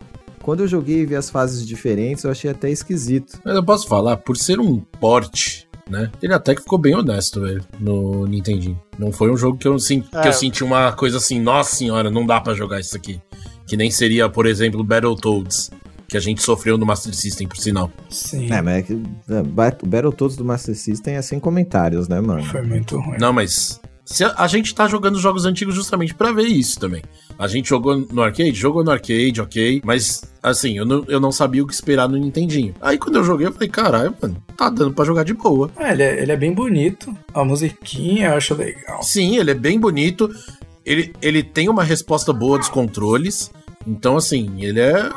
Quando eu joguei e vi as fases diferentes, eu achei até esquisito. Mas eu posso falar, por ser um porte, né? Ele até que ficou bem honesto, velho, no Nintendinho. Não foi um jogo que eu, sen- É. que eu senti uma coisa assim, nossa senhora, não dá pra jogar isso aqui. Que nem seria, por exemplo, Battletoads, que a gente sofreu no Master System, por sinal. Sim, É, mas é que é, o Battletoads do Master System é sem comentários, né, mano? foi muito ruim. Não, mas a, a gente tá jogando jogos antigos justamente pra ver isso também. A gente jogou no arcade? Jogou no arcade, ok. Mas, assim, eu não, eu não sabia o que esperar no Nintendinho. Aí quando eu joguei, eu falei, caralho, mano, tá dando pra jogar de boa. É, ele, é, ele é bem bonito. A musiquinha eu acho legal. Sim, ele é bem bonito. Ele, ele tem uma resposta boa dos controles. Então, assim, ele é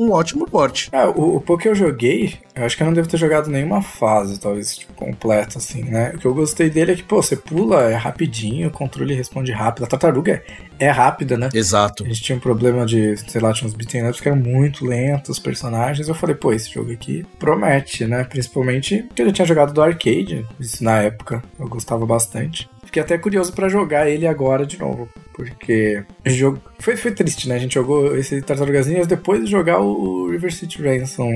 um ótimo porte. Ah, o, o pouco que eu joguei, eu acho que eu não devo ter jogado nenhuma fase, talvez, tipo, completa, assim, né? O que eu gostei dele é que, pô, você pula, é rapidinho, o controle responde rápido. A tartaruga é, é rápida, né? Exato. A gente tinha um problema de, sei lá, tinha uns beat'em ups que eram muito lentos, os personagens. Eu falei, pô, esse jogo aqui promete, né? Principalmente porque eu já tinha jogado do arcade, isso na época, eu gostava bastante. Fiquei até curioso pra jogar ele agora de novo, porque jogo foi, foi triste, né? A gente jogou esse Tartarugas Ninjas depois de jogar o River City Ransom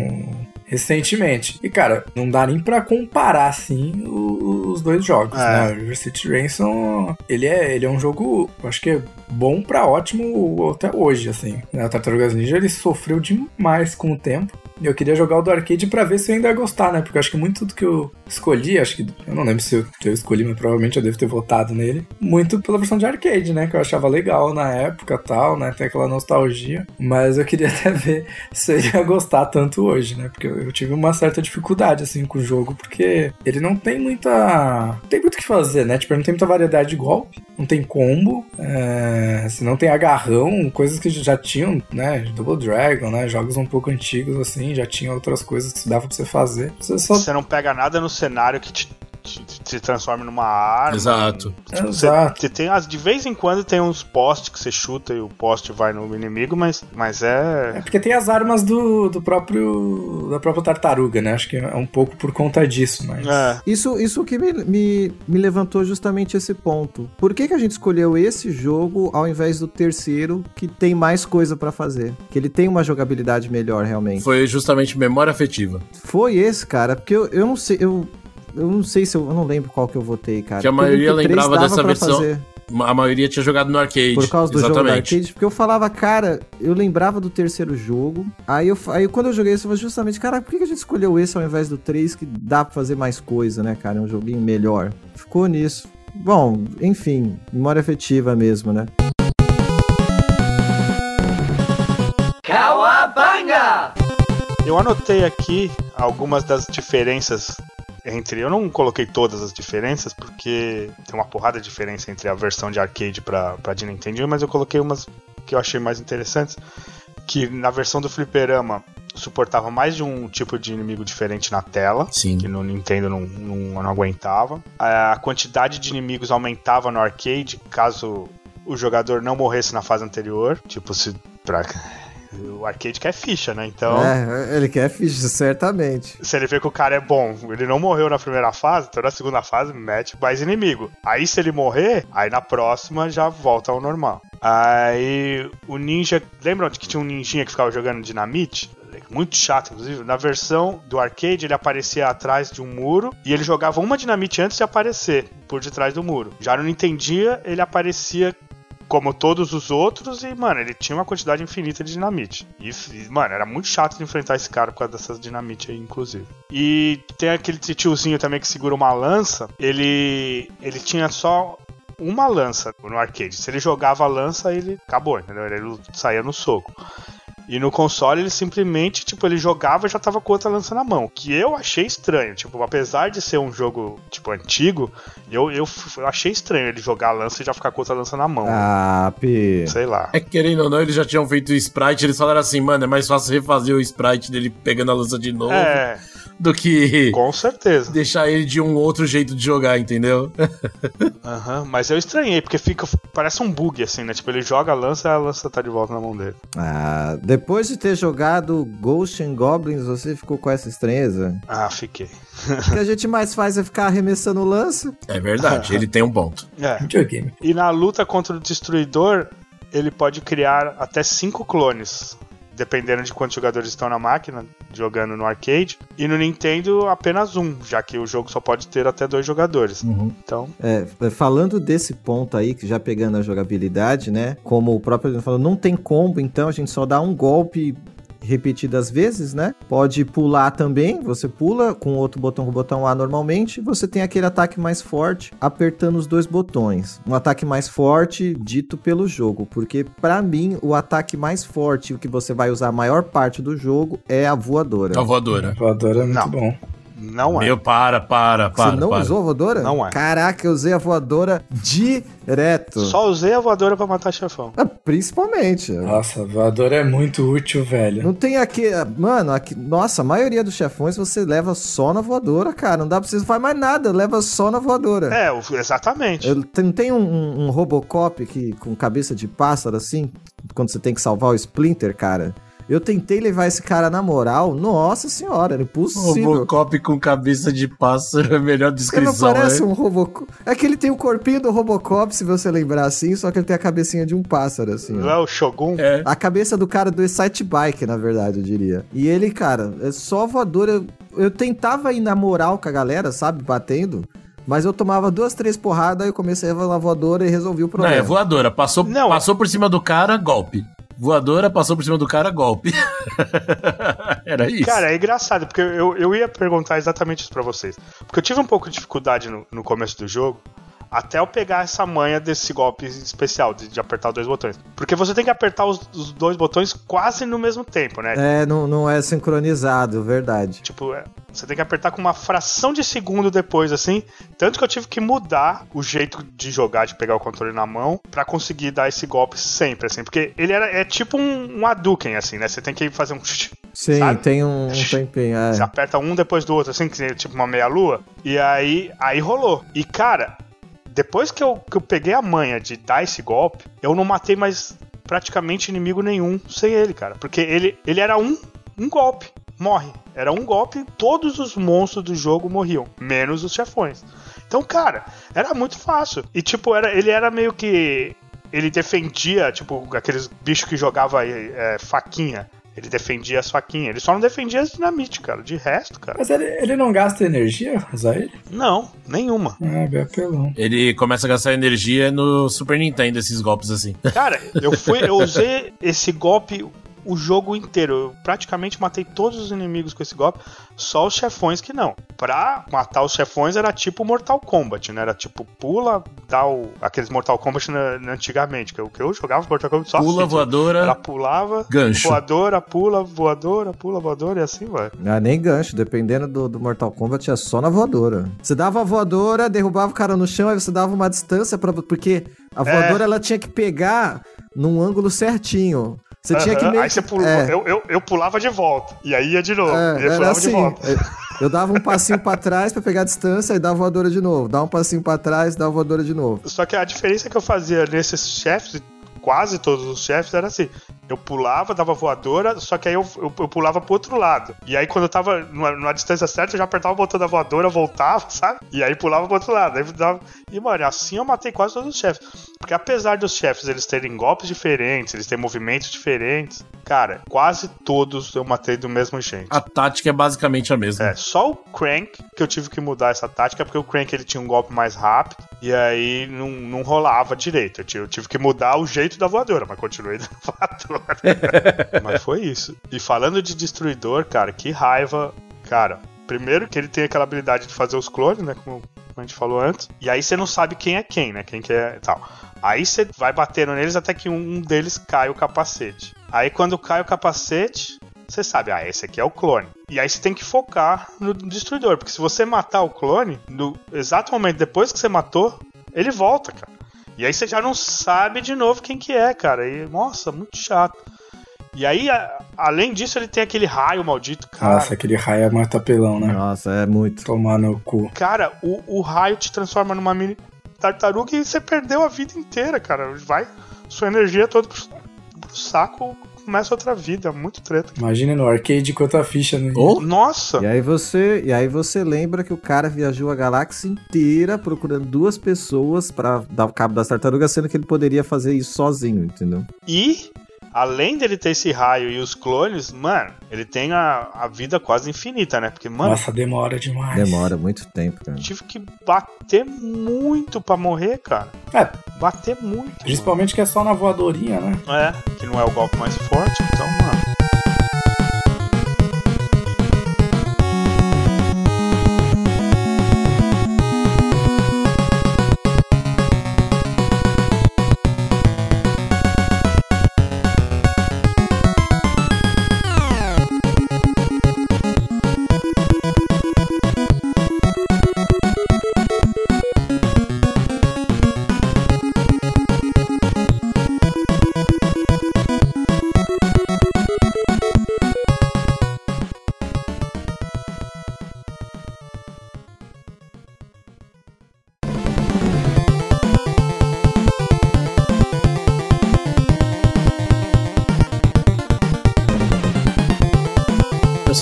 recentemente. E cara, não dá nem pra comparar assim os dois jogos, É. né? O River City Ransom, ele é, ele é um jogo, acho que é bom pra ótimo até hoje, assim. né? O Tartarugas Ninja ele sofreu demais com o tempo. Eu queria jogar o do arcade pra ver se eu ainda ia gostar, né? Porque eu acho que muito do que eu escolhi, acho que. Eu não lembro se eu, eu escolhi, mas provavelmente eu devo ter votado nele. Muito pela versão de arcade, né? Que eu achava legal na época tal, né? Tem aquela nostalgia. Mas eu queria <laughs> até ver se eu ia gostar tanto hoje, né? Porque eu, tive uma certa dificuldade, assim, com o jogo, porque ele não tem muita. Não tem muito o que fazer, né? Tipo, não tem muita variedade de golpe, não tem combo, é... se não tem agarrão, coisas que já tinham, né? Double Dragon, né? Jogos um pouco antigos, assim, já tinha outras coisas que dava pra você fazer. Você só. Você não pega nada no cenário que te, te transforme numa arma. Exato. Tipo, Exato. Você, você tem as, de vez em quando tem uns postes que você chuta e o poste vai no inimigo, mas, mas É é. porque tem as armas do, do próprio. da própria tartaruga, né? Acho que é um pouco por conta disso, mas. É. Isso, isso que me, me, me levantou justamente esse ponto. Por que, que a gente escolheu esse jogo ao invés do terceiro, que tem mais coisa pra fazer? Que ele tem uma jogabilidade melhor, realmente. Foi justamente memória afetiva. Foi esse, cara, porque eu, eu não sei, eu, eu não sei se eu, eu não lembro qual que eu votei, cara. Que a maioria lembrava dessa versão. fazer. A maioria tinha jogado no arcade. Por causa do jogo Exatamente. arcade, porque eu falava, cara, eu lembrava do terceiro jogo. Aí, eu, aí quando eu joguei esse, eu falei justamente, cara, por que a gente escolheu esse ao invés do 3, que dá pra fazer mais coisa, né, cara? É um joguinho melhor. Ficou nisso. Bom, enfim, memória afetiva mesmo, né? Eu anotei aqui algumas das diferenças entre. Eu não coloquei todas as diferenças, porque tem uma porrada de diferença entre a versão de arcade pra, pra de Nintendo, mas eu coloquei umas que eu achei mais interessantes. Que na versão do Fliperama suportava mais de um tipo de inimigo diferente na tela. Sim. Que no Nintendo não, não, não aguentava. A quantidade de inimigos aumentava no arcade caso o jogador não morresse na fase anterior. Tipo, se. Pra... O arcade quer ficha, né? Então. É, ele quer ficha, certamente. Se ele vê que o cara é bom, ele não morreu na primeira fase, então na segunda fase mete mais inimigo. Aí se ele morrer, aí na próxima já volta ao normal. Aí o ninja. Lembram que tinha um ninjinha que ficava jogando dinamite? Muito chato, inclusive. Na versão do arcade, ele aparecia atrás de um muro e ele jogava uma dinamite antes de aparecer por detrás do muro. Já no Nintendia, ele aparecia como todos os outros, e, mano, ele tinha uma quantidade infinita de dinamite. E, mano, era muito chato de enfrentar esse cara por causa dessas dinamite aí, inclusive. E tem aquele tiozinho também que segura uma lança, ele. ele tinha só uma lança no arcade. Se ele jogava a lança, ele acabou, entendeu? Ele saía no soco. E no console ele simplesmente, tipo, ele jogava e já tava com outra lança na mão. Que eu achei estranho. Tipo, apesar de ser um jogo, tipo, antigo, eu, eu, eu achei estranho ele jogar a lança e já ficar com outra lança na mão. Ah, P. Sei lá. É que querendo ou não, eles já tinham feito o sprite, eles falaram assim, mano, é mais fácil refazer o sprite dele pegando a lança de novo É, do que com certeza. deixar ele de um outro jeito de jogar, entendeu? <laughs> Aham, mas eu estranhei, porque fica. Parece um bug, assim, né? Tipo, ele joga a lança e a lança tá de volta na mão dele. Ah, depois de ter jogado Ghost and Goblins, você ficou com essa estranheza? Ah, fiquei. O que a gente mais faz é ficar arremessando lança. É verdade, ele tem um ponto. É. E na luta contra o destruidor, ele pode criar até cinco clones. Dependendo de quantos jogadores estão na máquina, jogando no arcade. E no Nintendo, apenas um, já que o jogo só pode ter até dois jogadores. Uhum. Então, É, falando desse ponto aí, que já pegando a jogabilidade, né? Como o próprio Adriano falou, não tem combo, então a gente só dá um golpe repetidas vezes, né? Pode pular também, você pula com outro botão, com o botão A normalmente, você tem aquele ataque mais forte apertando os dois botões. Um ataque mais forte dito pelo jogo, porque pra mim o ataque mais forte, o que você vai usar a maior parte do jogo é a voadora. A voadora. A voadora é muito Não. bom. Não é. Meu, para, para, para. Você não para. usou a voadora? Não é. Caraca, eu usei a voadora direto. Só usei a voadora pra matar chefão. Ah, principalmente. Nossa, a voadora é muito útil, velho. Não tem aqui. Mano, aqui, nossa, a maioria dos chefões você leva só na voadora, cara. Não dá pra você não faz mais nada, leva só na voadora. É, exatamente. Eu, tem, não tem um, um- um Robocop que, com cabeça de pássaro assim, quando você tem que salvar o Splinter, cara? Eu tentei levar esse cara na moral, nossa senhora, era impossível. Robocop com cabeça de pássaro é a melhor Ele não descrição, parece né? um Robocop. É que ele tem o corpinho do Robocop, se você lembrar assim, só que ele tem a cabecinha de um pássaro, assim. Não é o Shogun? É. A cabeça do cara do Excite Bike, na verdade, eu diria. E ele, cara, é só voadora. Eu, eu tentava ir na moral com a galera, sabe? Batendo. Mas eu tomava duas, três porradas, aí eu comecei a voadora e resolvi o Não, problema. é voadora. Passou, Não. passou por cima do cara, golpe. Voadora, passou por cima do cara, golpe. <laughs> Era isso. Cara, é engraçado, porque eu, eu ia perguntar exatamente isso pra vocês. Porque eu tive um pouco de dificuldade no, no começo do jogo, até eu pegar essa manha desse golpe especial, de, de apertar os dois botões. Porque você tem que apertar os, os dois botões quase no mesmo tempo, né? É, não, não é sincronizado, verdade. Tipo, é, você tem que apertar com uma fração de segundo depois, assim. Tanto que eu tive que mudar o jeito de jogar, de pegar o controle na mão, pra conseguir dar esse golpe sempre, assim. Porque ele era, é tipo um, um Hadouken, assim, né? Você tem que fazer um. <laughs> Sim, Sabe? tem um, um <laughs> tempinho. É. Você aperta um depois do outro, assim, que é tipo uma meia-lua. E aí, aí rolou. E, cara, depois que eu, que eu peguei a manha de dar esse golpe, eu não matei mais praticamente inimigo nenhum sem ele, cara. Porque ele, ele era um, um golpe. Morre. Era um golpe, todos os monstros do jogo morriam, menos os chefões. Então, cara, era muito fácil. E, tipo, era, ele era meio que. Ele defendia, tipo, aqueles bichos que jogava é, faquinha. Ele defendia as faquinhas. Ele só não defendia as dinamite, cara. De resto, cara. Mas ele, ele não gasta energia, usar ele? Não, nenhuma. Ah, bem apelão. Ele começa a gastar energia no Super Nintendo, esses golpes assim. Cara, eu fui, eu usei esse golpe o jogo inteiro. Eu praticamente matei todos os inimigos com esse golpe, só os chefões que não. Pra matar os chefões era tipo Mortal Kombat, né? Era tipo pula, dá o, aqueles Mortal Kombat na, na antigamente, que eu, que eu jogava Mortal Kombat só Pula, assim, voadora, Ela pulava, gancho. voadora, pula, voadora, pula, voadora e assim vai. Ah, nem gancho, dependendo do, do Mortal Kombat, é só na voadora. Você dava a voadora, derrubava o cara no chão, aí você dava uma distância para Porque a É. voadora ela tinha que pegar num ângulo certinho. Você tinha que meio Aí você pulou, é. eu, eu, eu pulava de volta. E aí ia de novo. É, e aí era pulava assim. de volta. Eu- Eu dava um passinho pra trás pra pegar a distância e dava voadora de novo. Dava um passinho pra trás, dava voadora de novo. Só que a diferença que eu fazia nesses chefes, quase todos os chefes, era assim: eu pulava, dava voadora, só que aí eu, eu, eu pulava pro outro lado. E aí, quando eu tava numa, numa distância certa, eu já apertava o botão da voadora, voltava, <laughs> sabe? E aí pulava pro outro lado. Aí dava... E, mano, assim eu matei quase todos os chefes. Porque apesar dos chefes eles terem golpes diferentes, eles terem movimentos diferentes, cara, quase todos eu matei do mesmo jeito. A tática é basicamente a mesma. É, só o Crank que eu tive que mudar essa tática, porque o Crank ele tinha um golpe mais rápido e aí não, não rolava direito. Eu tive, eu tive que mudar o jeito da voadora, mas continuei dando voadora. <laughs> mas foi isso. E falando de destruidor, cara, que raiva. Cara, primeiro que ele tem aquela habilidade de fazer os clones, né? Como a gente falou antes. E aí você não sabe quem é quem, né? Quem que é tal. Aí você vai batendo neles até que um deles cai o capacete. Aí quando cai o capacete, você sabe, ah, esse aqui é o clone. E aí você tem que focar no destruidor, porque se você matar o clone, no exato momento depois que você matou, ele volta, cara. E aí você já não sabe de novo quem que é, cara. E, nossa, muito chato. E aí, a- além disso, ele tem aquele raio maldito, cara. Nossa, aquele raio é muito apelão, né? Nossa, é muito. Tomar no cu. Cara, o, o raio te transforma numa mini tartaruga e você perdeu a vida inteira, cara. Vai, sua energia toda pro, pro saco, começa outra vida. Muito treta. Imagina no arcade quanta ficha no. Ou Nossa! E aí você, e aí você lembra que o cara viajou a galáxia inteira procurando duas pessoas pra dar o cabo das tartarugas, sendo que ele poderia fazer isso sozinho, entendeu? E, além dele ter esse raio e os clones, mano, ele tem a, a vida quase infinita, né? Porque, mano, Nossa, demora demais. Demora muito tempo, cara. eu tive que bater muito pra morrer, cara. É, Bater muito. principalmente que é só na voadorinha, né? mano. É, que não é o golpe mais forte, então, mano.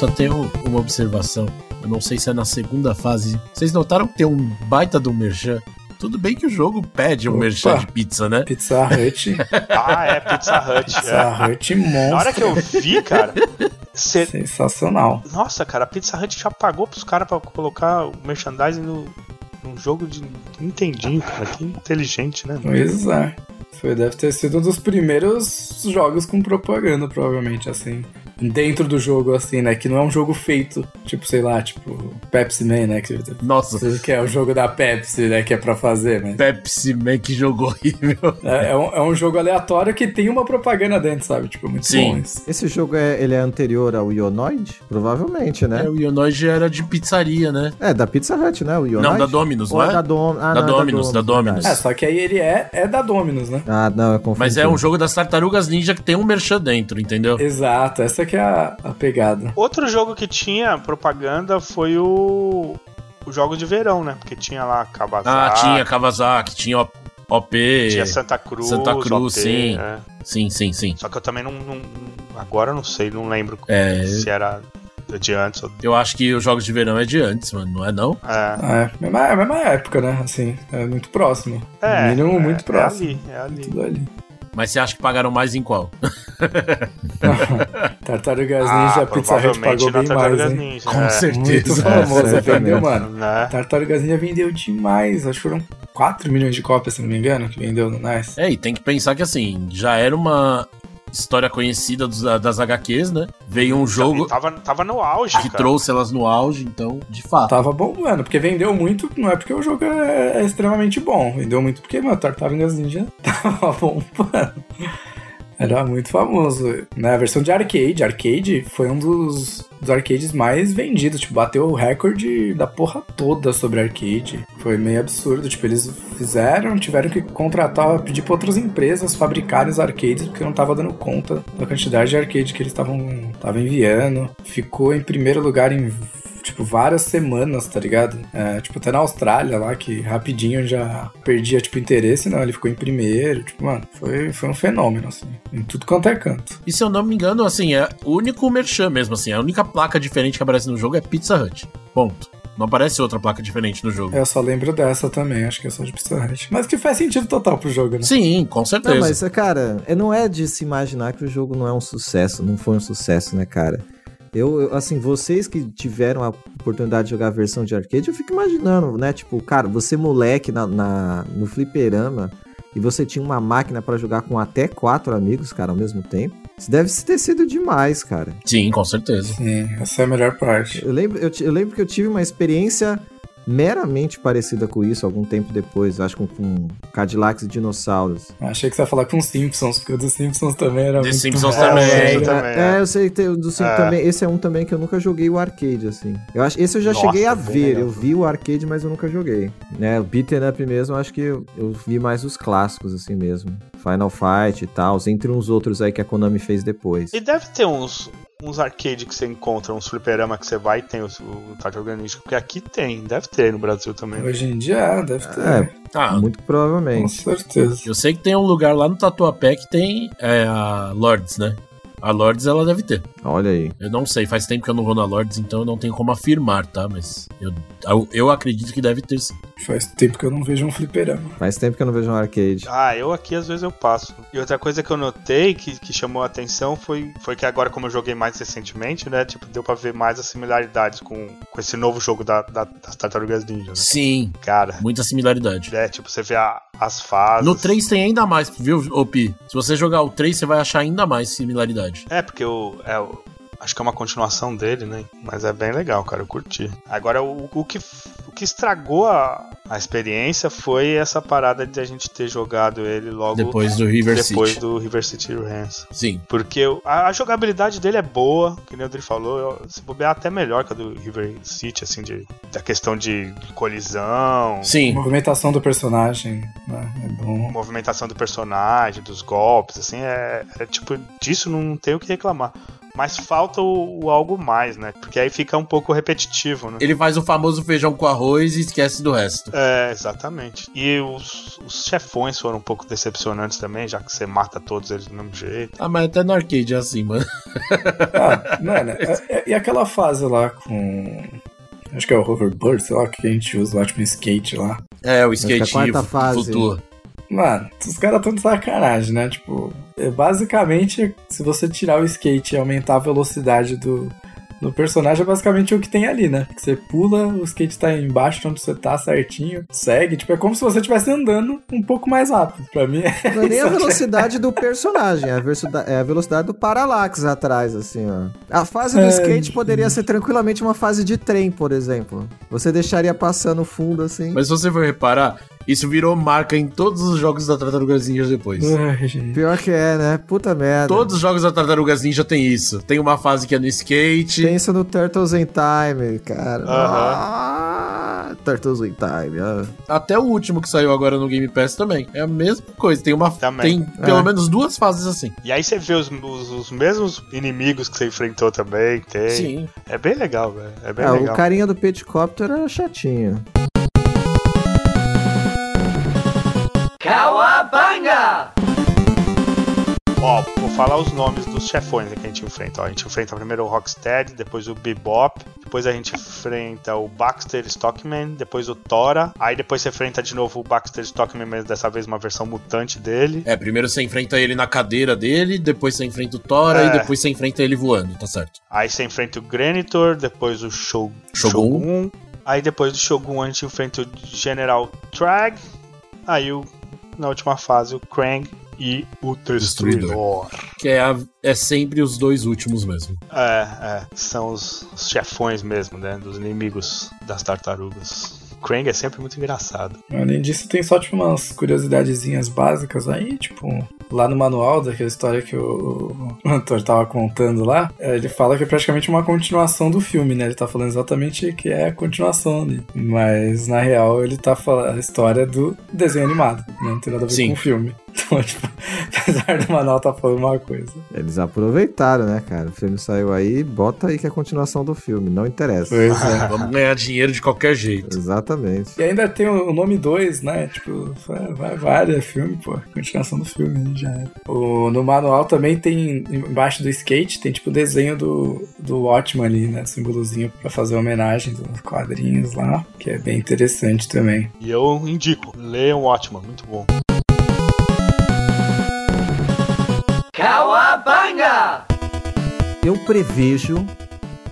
Só tenho uma observação. Eu não sei se é na segunda fase. Vocês notaram que tem um baita do merchan? Tudo bem que o jogo pede um Opa. merchan de pizza, né? Pizza Hut. <laughs> Ah, é, Pizza Hut. Pizza é. Hut monstro. Na hora que eu vi, cara, cê... Sensacional. Nossa, cara, a Pizza Hut já pagou pros caras pra colocar o merchandising no, num jogo de Nintendinho, cara. Que inteligente, né? Pois é. Foi, deve ter sido um dos primeiros jogos com propaganda, provavelmente, assim. Dentro do jogo, assim, né? Que não é um jogo feito, tipo, sei lá, tipo, Pepsi Man, né? Que, Nossa, que é o jogo da Pepsi, né? Que é pra fazer, mas. Pepsi Man, que jogo horrível. É, é um, é um jogo aleatório que tem uma propaganda dentro, sabe? Tipo, muito Sim. bom isso. Esse jogo é, ele é anterior ao Ionoid? Provavelmente, né? É, o Ionoid era de pizzaria, né? É, da Pizza Hut, né? O Ionoid? Não, da Domino's, Ou não é é? da, Dom... ah, Da não, é Domino's, da Domino's. É, só que aí ele é, é da Dominus, né? Ah, não, eu confundi. Mas é um jogo das tartarugas ninja que tem um merchan dentro, entendeu? Exato, essa que é a, a pegada. Outro jogo que tinha propaganda foi o. O jogo de verão, né? Porque tinha lá Kawasaki, Ah, tinha Kawasaki, tinha OP. tinha Santa Cruz, Santa Cruz, OP, sim. é. Sim, sim, sim. Só que eu também não, não- Agora eu não sei, não lembro É, se era de antes ou. eu acho que os jogos de verão é de antes, mano, não é não? É, É, mesma, é a mesma época, né? Assim, é muito próximo. é, no mínimo, é, muito próximo. É ali, é ali. Tudo ali. Mas você acha que pagaram mais em qual? <laughs> Tartarugas Ah, Ninja, Pizza Hut pagou bem mais, hein? Ninja. Com é. certeza. Muito É, certamente. vendeu, mano. Né? Tartarugas Ninja vendeu demais, acho que foram 4 milhões de cópias, se não me engano, que vendeu no NES. É, e tem que pensar que assim, já era uma história conhecida dos- das HQs, né? Veio um jogo Tava, tava no auge, que cara. trouxe elas no auge, então, de fato. Tava bombando, porque vendeu muito, não é porque o jogo é, é extremamente bom, vendeu muito porque, mano, Tartarugas Ninja <laughs> tava bombando. Era muito famoso. Na versão de arcade, arcade foi um dos, dos arcades mais vendidos. Tipo, bateu o recorde da porra toda sobre arcade. Foi meio absurdo. Tipo, eles fizeram, tiveram que contratar, pedir pra outras empresas fabricarem os arcades, porque não tava dando conta da quantidade de arcade que eles estavam estavam enviando. Ficou em primeiro lugar em tipo, várias semanas, tá ligado? É, tipo, até na Austrália lá, que rapidinho já perdia, tipo, interesse, não, ele ficou em primeiro, tipo, mano, foi, foi um fenômeno, assim, em tudo quanto é canto. E se eu não me engano, assim, é o único merchan mesmo, assim, a única placa diferente que aparece no jogo é Pizza Hut. Ponto. Não aparece outra placa diferente no jogo. Eu só lembro dessa também, acho que é só de Pizza Hut. Mas que faz sentido total pro jogo, né? Sim, com certeza. Não, mas, cara, é- não é de se imaginar que o jogo não é um sucesso, não foi um sucesso, né, cara? Eu, eu, assim, vocês que tiveram a oportunidade de jogar a versão de arcade, eu fico imaginando, né? Tipo, cara, você moleque na, na- no fliperama e você tinha uma máquina pra jogar com até quatro amigos, cara, ao mesmo tempo. Isso deve ter sido demais, cara. Sim, com certeza. Sim, essa é a melhor parte. Eu lembro, eu, eu lembro que eu tive uma experiência meramente parecida com isso algum tempo depois, acho que com, com Cadillacs e dinossauros. Achei que você ia falar com Simpsons, porque o dos Simpsons também era The muito Simpsons bom. também. É, É, também, é, é. eu sei que tem o do cinco É. também. Esse é um também que eu nunca joguei o arcade, assim. Eu acho, esse eu já Nossa, cheguei a ver. legal. Eu vi o arcade, mas eu nunca joguei. Né, o beat'em up mesmo, eu acho que eu, eu vi mais os clássicos, assim mesmo. Final Fight e tal, entre uns outros aí que a Konami fez depois. E deve ter uns, uns arcade que você encontra, uns fliperama que você vai e tem o, o Tartaruga Ninja, porque aqui tem, deve ter no Brasil também. Hoje em dia, deve ter. É, Ah, muito com provavelmente. certeza. eu sei que tem um lugar lá no Tatuapé que tem é, a Lords, né? A Lords ela deve ter. Olha aí. Eu não sei, faz tempo que eu não vou na Lords, então eu não tenho como afirmar, tá? Mas eu, eu, eu acredito que deve ter sim. Faz tempo que eu não vejo um fliperama. Faz tempo que eu não vejo um arcade. Ah, eu aqui às vezes eu passo. E outra coisa que eu notei que, que chamou a atenção foi, foi que agora, como eu joguei mais recentemente, né? Tipo, deu pra ver mais as similaridades com, com esse novo jogo da, da- das Tartarugas Ninja, né? Sim, Cara, muita similaridade. é, tipo, você vê a- as fases. No 3 tem ainda mais, viu, Opi? Se você jogar o 3, você vai achar ainda mais similaridade. É, porque o, é, o- acho que é uma continuação dele, né? Mas é bem legal, cara, eu curti. Agora, o, o, que, o que estragou a, a experiência foi essa parada de a gente ter jogado ele logo Depois do River depois City. do River City Ransom. Sim. Porque a, a jogabilidade dele é boa, que nem o Dri falou, eu- se bobear até melhor que a do River City, assim, de, da questão de colisão, Sim. movimentação do personagem, né? É bom. movimentação do personagem, dos golpes, assim, é, é tipo, disso não tem o que reclamar. Mas falta o, o algo mais, né? Porque aí fica um pouco repetitivo, né? Ele faz o famoso feijão com arroz e esquece do resto. É, exatamente. E os, os chefões foram um pouco decepcionantes também, já que você mata todos eles do mesmo jeito. Ah, mas até no arcade é assim, mano. <laughs> Ah, mano, é- é- e aquela fase lá com. Acho que é o hoverboard, sei lá, que a gente usa lá, tipo um skate lá. É, o que a skate quarta fase-. Mano, os caras estão de sacanagem, né? Tipo, é basicamente, se você tirar o skate e aumentar a velocidade do, no personagem é basicamente o que tem ali, né? Que você pula, o skate tá embaixo de onde você tá certinho, segue. Tipo, é como se você estivesse andando um pouco mais rápido. Pra mim <laughs> é. Não é nem a velocidade do personagem, é a, velocidade, é a velocidade do Parallax atrás, assim, ó. A fase do É, skate poderia ser tranquilamente uma fase de trem, por exemplo. Você deixaria passar no fundo, assim. Mas se você for reparar, isso virou marca em todos os jogos da Tartarugas Ninja depois. Ai, gente. Pior que é, né? Puta merda. Todos os jogos da Tartarugas Ninja tem isso. Tem uma fase que é no skate. Isso no Turtles in Time, cara. Aham. Ah, Turtles in Time. ah. Até o último que saiu agora no Game Pass também. É a mesma coisa. Tem uma. Também. Tem pelo É. menos duas fases assim. E aí você vê os, os, os mesmos inimigos que você enfrentou também, tem. Sim. É bem legal, velho. É bem Ah, o legal. carinha do Petcopter era chatinho. Ó, vou falar os nomes dos chefões que a gente enfrenta. Ó, a gente enfrenta primeiro o Rocksteady, depois o Bebop, depois a gente enfrenta o Baxter Stockman, depois o Tora, aí depois você enfrenta de novo o Baxter Stockman, mas dessa vez uma versão mutante dele. É, primeiro você enfrenta ele na cadeira dele, depois você enfrenta o Tora É. e depois você enfrenta ele voando, tá certo? Aí você enfrenta o Granitor, depois o Shou- Shogun. Shogun. Aí depois do Shogun a gente enfrenta o General Trag. Aí o, na última fase o Krang e o Destruidor. Destruidor. Que é, a- é sempre os dois últimos mesmo. É, é, são os, os chefões mesmo, né? Dos inimigos das tartarugas. Krang é sempre muito engraçado. Além disso, tem só tipo umas curiosidadezinhas básicas aí, tipo, lá no manual daquela história que o, Antônio tava contando lá, eh, ele fala que é praticamente uma continuação do filme, né? Ele tá falando exatamente que é a continuação ali. Mas na real ele tá falando a história do desenho animado, né? não tem nada a ver Sim. com o filme. Então, <laughs> tipo, apesar do manual tá falando uma coisa. Eles aproveitaram, né, cara? O filme saiu aí, bota aí que é a continuação do filme, não interessa. Pois é. <laughs> Vamos ganhar dinheiro de qualquer jeito. Exatamente. E ainda tem o nome 2, né? Tipo, vai, vai, é filme, pô. Continuação do filme, né? já era. O, no manual também tem, embaixo do skate, tem tipo o desenho do, do Watchman ali, né? Símbolozinho pra fazer homenagem dos quadrinhos lá, que é bem interessante também. E eu indico, leiam Watchman, muito bom. Eu prevejo,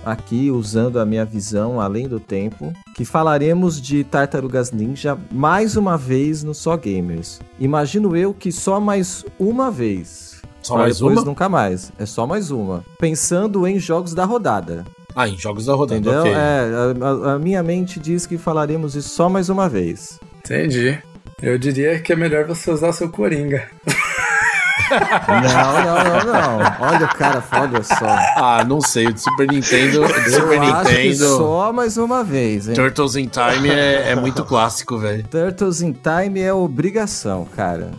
aqui usando a minha visão além do tempo, que falaremos de Tartarugas Ninja mais uma vez no Só Gamers. Imagino eu que só mais uma vez. Só mais depois uma? nunca mais. É só mais uma. Pensando em jogos da rodada. Ah, em jogos da rodada, Entendeu? ok. É, a, a- a minha mente diz que falaremos isso só mais uma vez. Entendi. Eu diria que é melhor você usar seu Coringa. <laughs> Não, não, não, não. Olha o cara, olha só. Ah, não sei, o de Super Nintendo, o de Eu Super acho que Nintendo, só mais uma vez, hein? Turtles in Time é, é muito clássico, velho. Turtles in Time é obrigação, cara.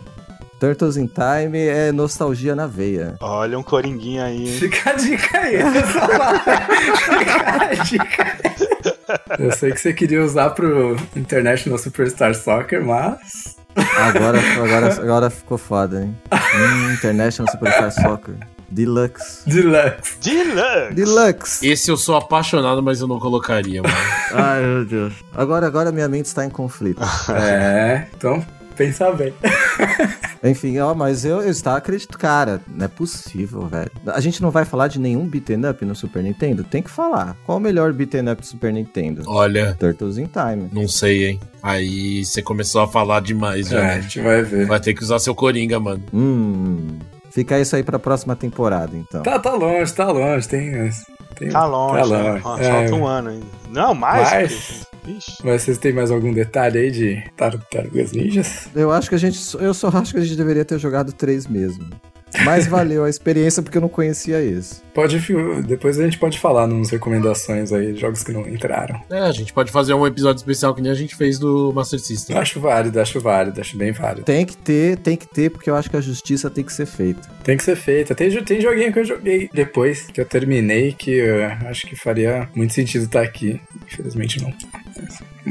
Turtles in Time é nostalgia na veia. Olha um coringuinha aí, hein? Fica a dica aí. Fica a dica aí. Eu sei que você queria usar pro International Superstar Soccer, mas. Agora, agora, agora ficou foda, hein? Hum, International Superstar Soccer. Deluxe. Deluxe. Deluxe! Deluxe! Esse eu sou apaixonado, mas eu não colocaria, mano. Ai, meu Deus. Agora, agora minha mente está em conflito. É, então pensa bem. <laughs> Enfim, ó, mas eu, eu estava acreditando. Cara, não é possível, velho. A gente não vai falar de nenhum beaten up no Super Nintendo? Tem que falar. Qual o melhor beaten up do Super Nintendo? Olha, Turtles in Time. não sei, hein. Aí você começou a falar demais, já. É, a né? gente vai ver. Vai ter que usar seu Coringa, mano. Hum. Fica isso aí pra próxima temporada, então. Tá, tá longe, tá longe. Tem. tem Tá longe, Tá né? longe. Ó, É, Falta um ano ainda. Não, mais? Mais? Ixi. Mas vocês têm mais algum detalhe aí de Tartarugas Ninjas? Eu acho que a gente. Eu só acho que a gente deveria ter jogado três mesmo. Mas valeu a experiência porque eu não conhecia esse. Pode. Depois a gente pode falar nas recomendações aí, jogos que não entraram. É, a gente pode fazer um episódio especial que nem a gente fez do Master System. Acho válido, acho válido, acho bem válido. Tem que ter, tem que ter, porque eu acho que a justiça tem que ser feita. Tem que ser feita. Tem, tem joguinho que eu joguei depois que eu terminei que eu acho que faria muito sentido estar aqui. Infelizmente não.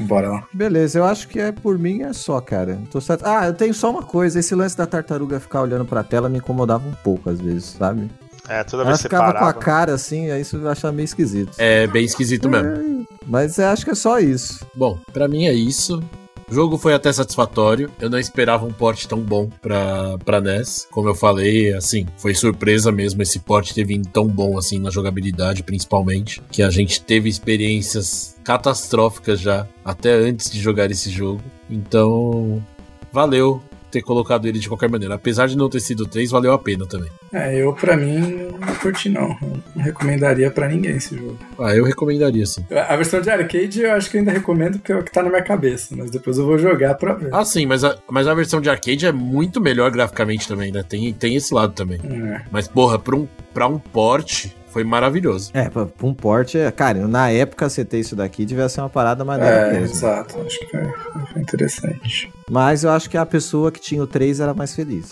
Bora lá. Beleza, eu acho que é por mim é só, cara. Tô certo. Ah, eu tenho só uma coisa. Esse lance da tartaruga ficar olhando pra tela me incomodava um pouco às vezes, sabe? É, toda vez que com a cara assim, aí isso eu achava meio esquisito. É bem esquisito mesmo. Mas eu acho que é só isso. Bom, pra mim é isso. O jogo foi até satisfatório. Eu não esperava um porte tão bom pra, pra NES. Como eu falei, assim, foi surpresa mesmo esse porte ter vindo tão bom assim na jogabilidade, principalmente. Que a gente teve experiências catastróficas já, até antes de jogar esse jogo. Então, valeu ter colocado ele de qualquer maneira. Apesar de não ter sido 3, valeu a pena também. É, eu pra mim não curti não. Não recomendaria pra ninguém esse jogo. Ah, eu recomendaria sim. A versão de arcade eu acho que eu ainda recomendo porque é o que tá na minha cabeça, mas depois eu vou jogar pra ver. Ah, sim, mas a, mas a versão de arcade é muito melhor graficamente também, né? Tem, tem esse lado também. É. Mas, porra, pra um, pra um porte, foi maravilhoso. É, pra, pra um porte, é- cara, na época você ter isso daqui devia ser uma parada maneira É, mesmo. exato. Acho que foi, foi interessante. Mas eu acho que a pessoa que tinha o 3 era mais feliz.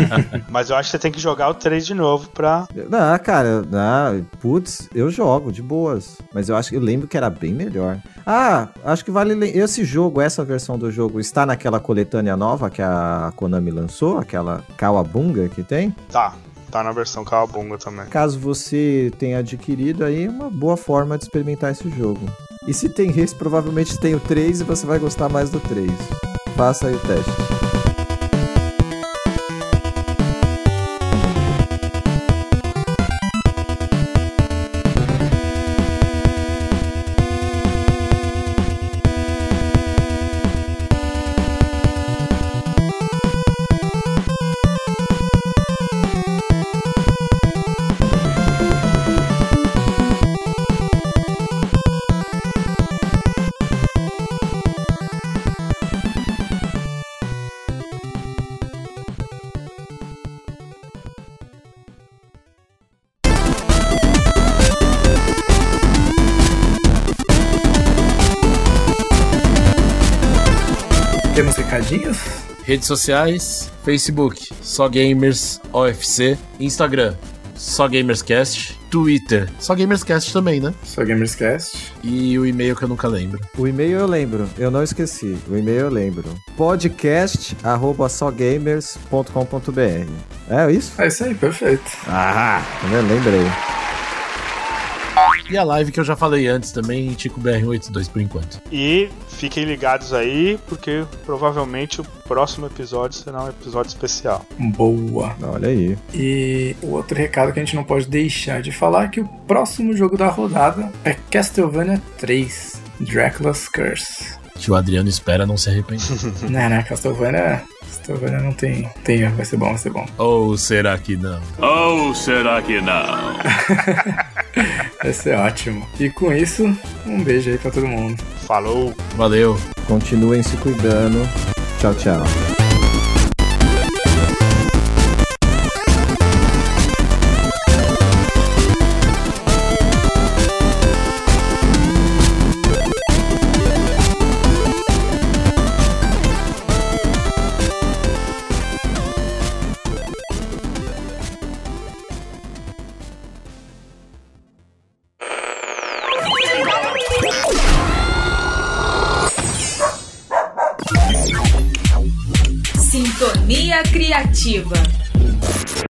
<laughs> Mas eu acho que você tem que jogar o 3 de novo pra. não, cara, não, putz, eu jogo de boas. Mas eu acho que eu lembro que era bem melhor. Ah, acho que vale. Esse jogo, essa versão do jogo, está naquela coletânea nova que a Konami lançou, aquela Kawabunga que tem. Tá, tá na versão Kawabunga também. Caso você tenha adquirido aí, é uma boa forma de experimentar esse jogo. E se tem esse, provavelmente tem o 3 e você vai gostar mais do 3. Faça aí o teste. Recadinhos? Redes sociais, Facebook, Só Gamers OFC, Instagram, Só Gamerscast, Twitter, Só Gamerscast também, né? Sou Gamerscast. E o e-mail que eu nunca lembro. O e-mail eu lembro, eu não esqueci. O e-mail eu lembro. podcast arroba sógamers.com.br É isso? É isso aí, perfeito. Ah, eu lembrei. E a live que eu já falei antes também, Tico BR82 por enquanto. E fiquem ligados aí, porque provavelmente o próximo episódio será um episódio especial. Boa. Olha aí. E o outro recado que a gente não pode deixar de falar é que o próximo jogo da rodada é Castlevania 3, Dracula's Curse. Que o Adriano espera não se arrepender. <laughs> não, não, Castlevania, Castlevania não tem, tem vai ser bom, vai ser bom. Ou será que não? Ou será que não? <laughs> Vai ser ótimo. E com isso, um beijo aí pra todo mundo. Falou! Valeu. Continuem se cuidando. Tchau, tchau. Criativa.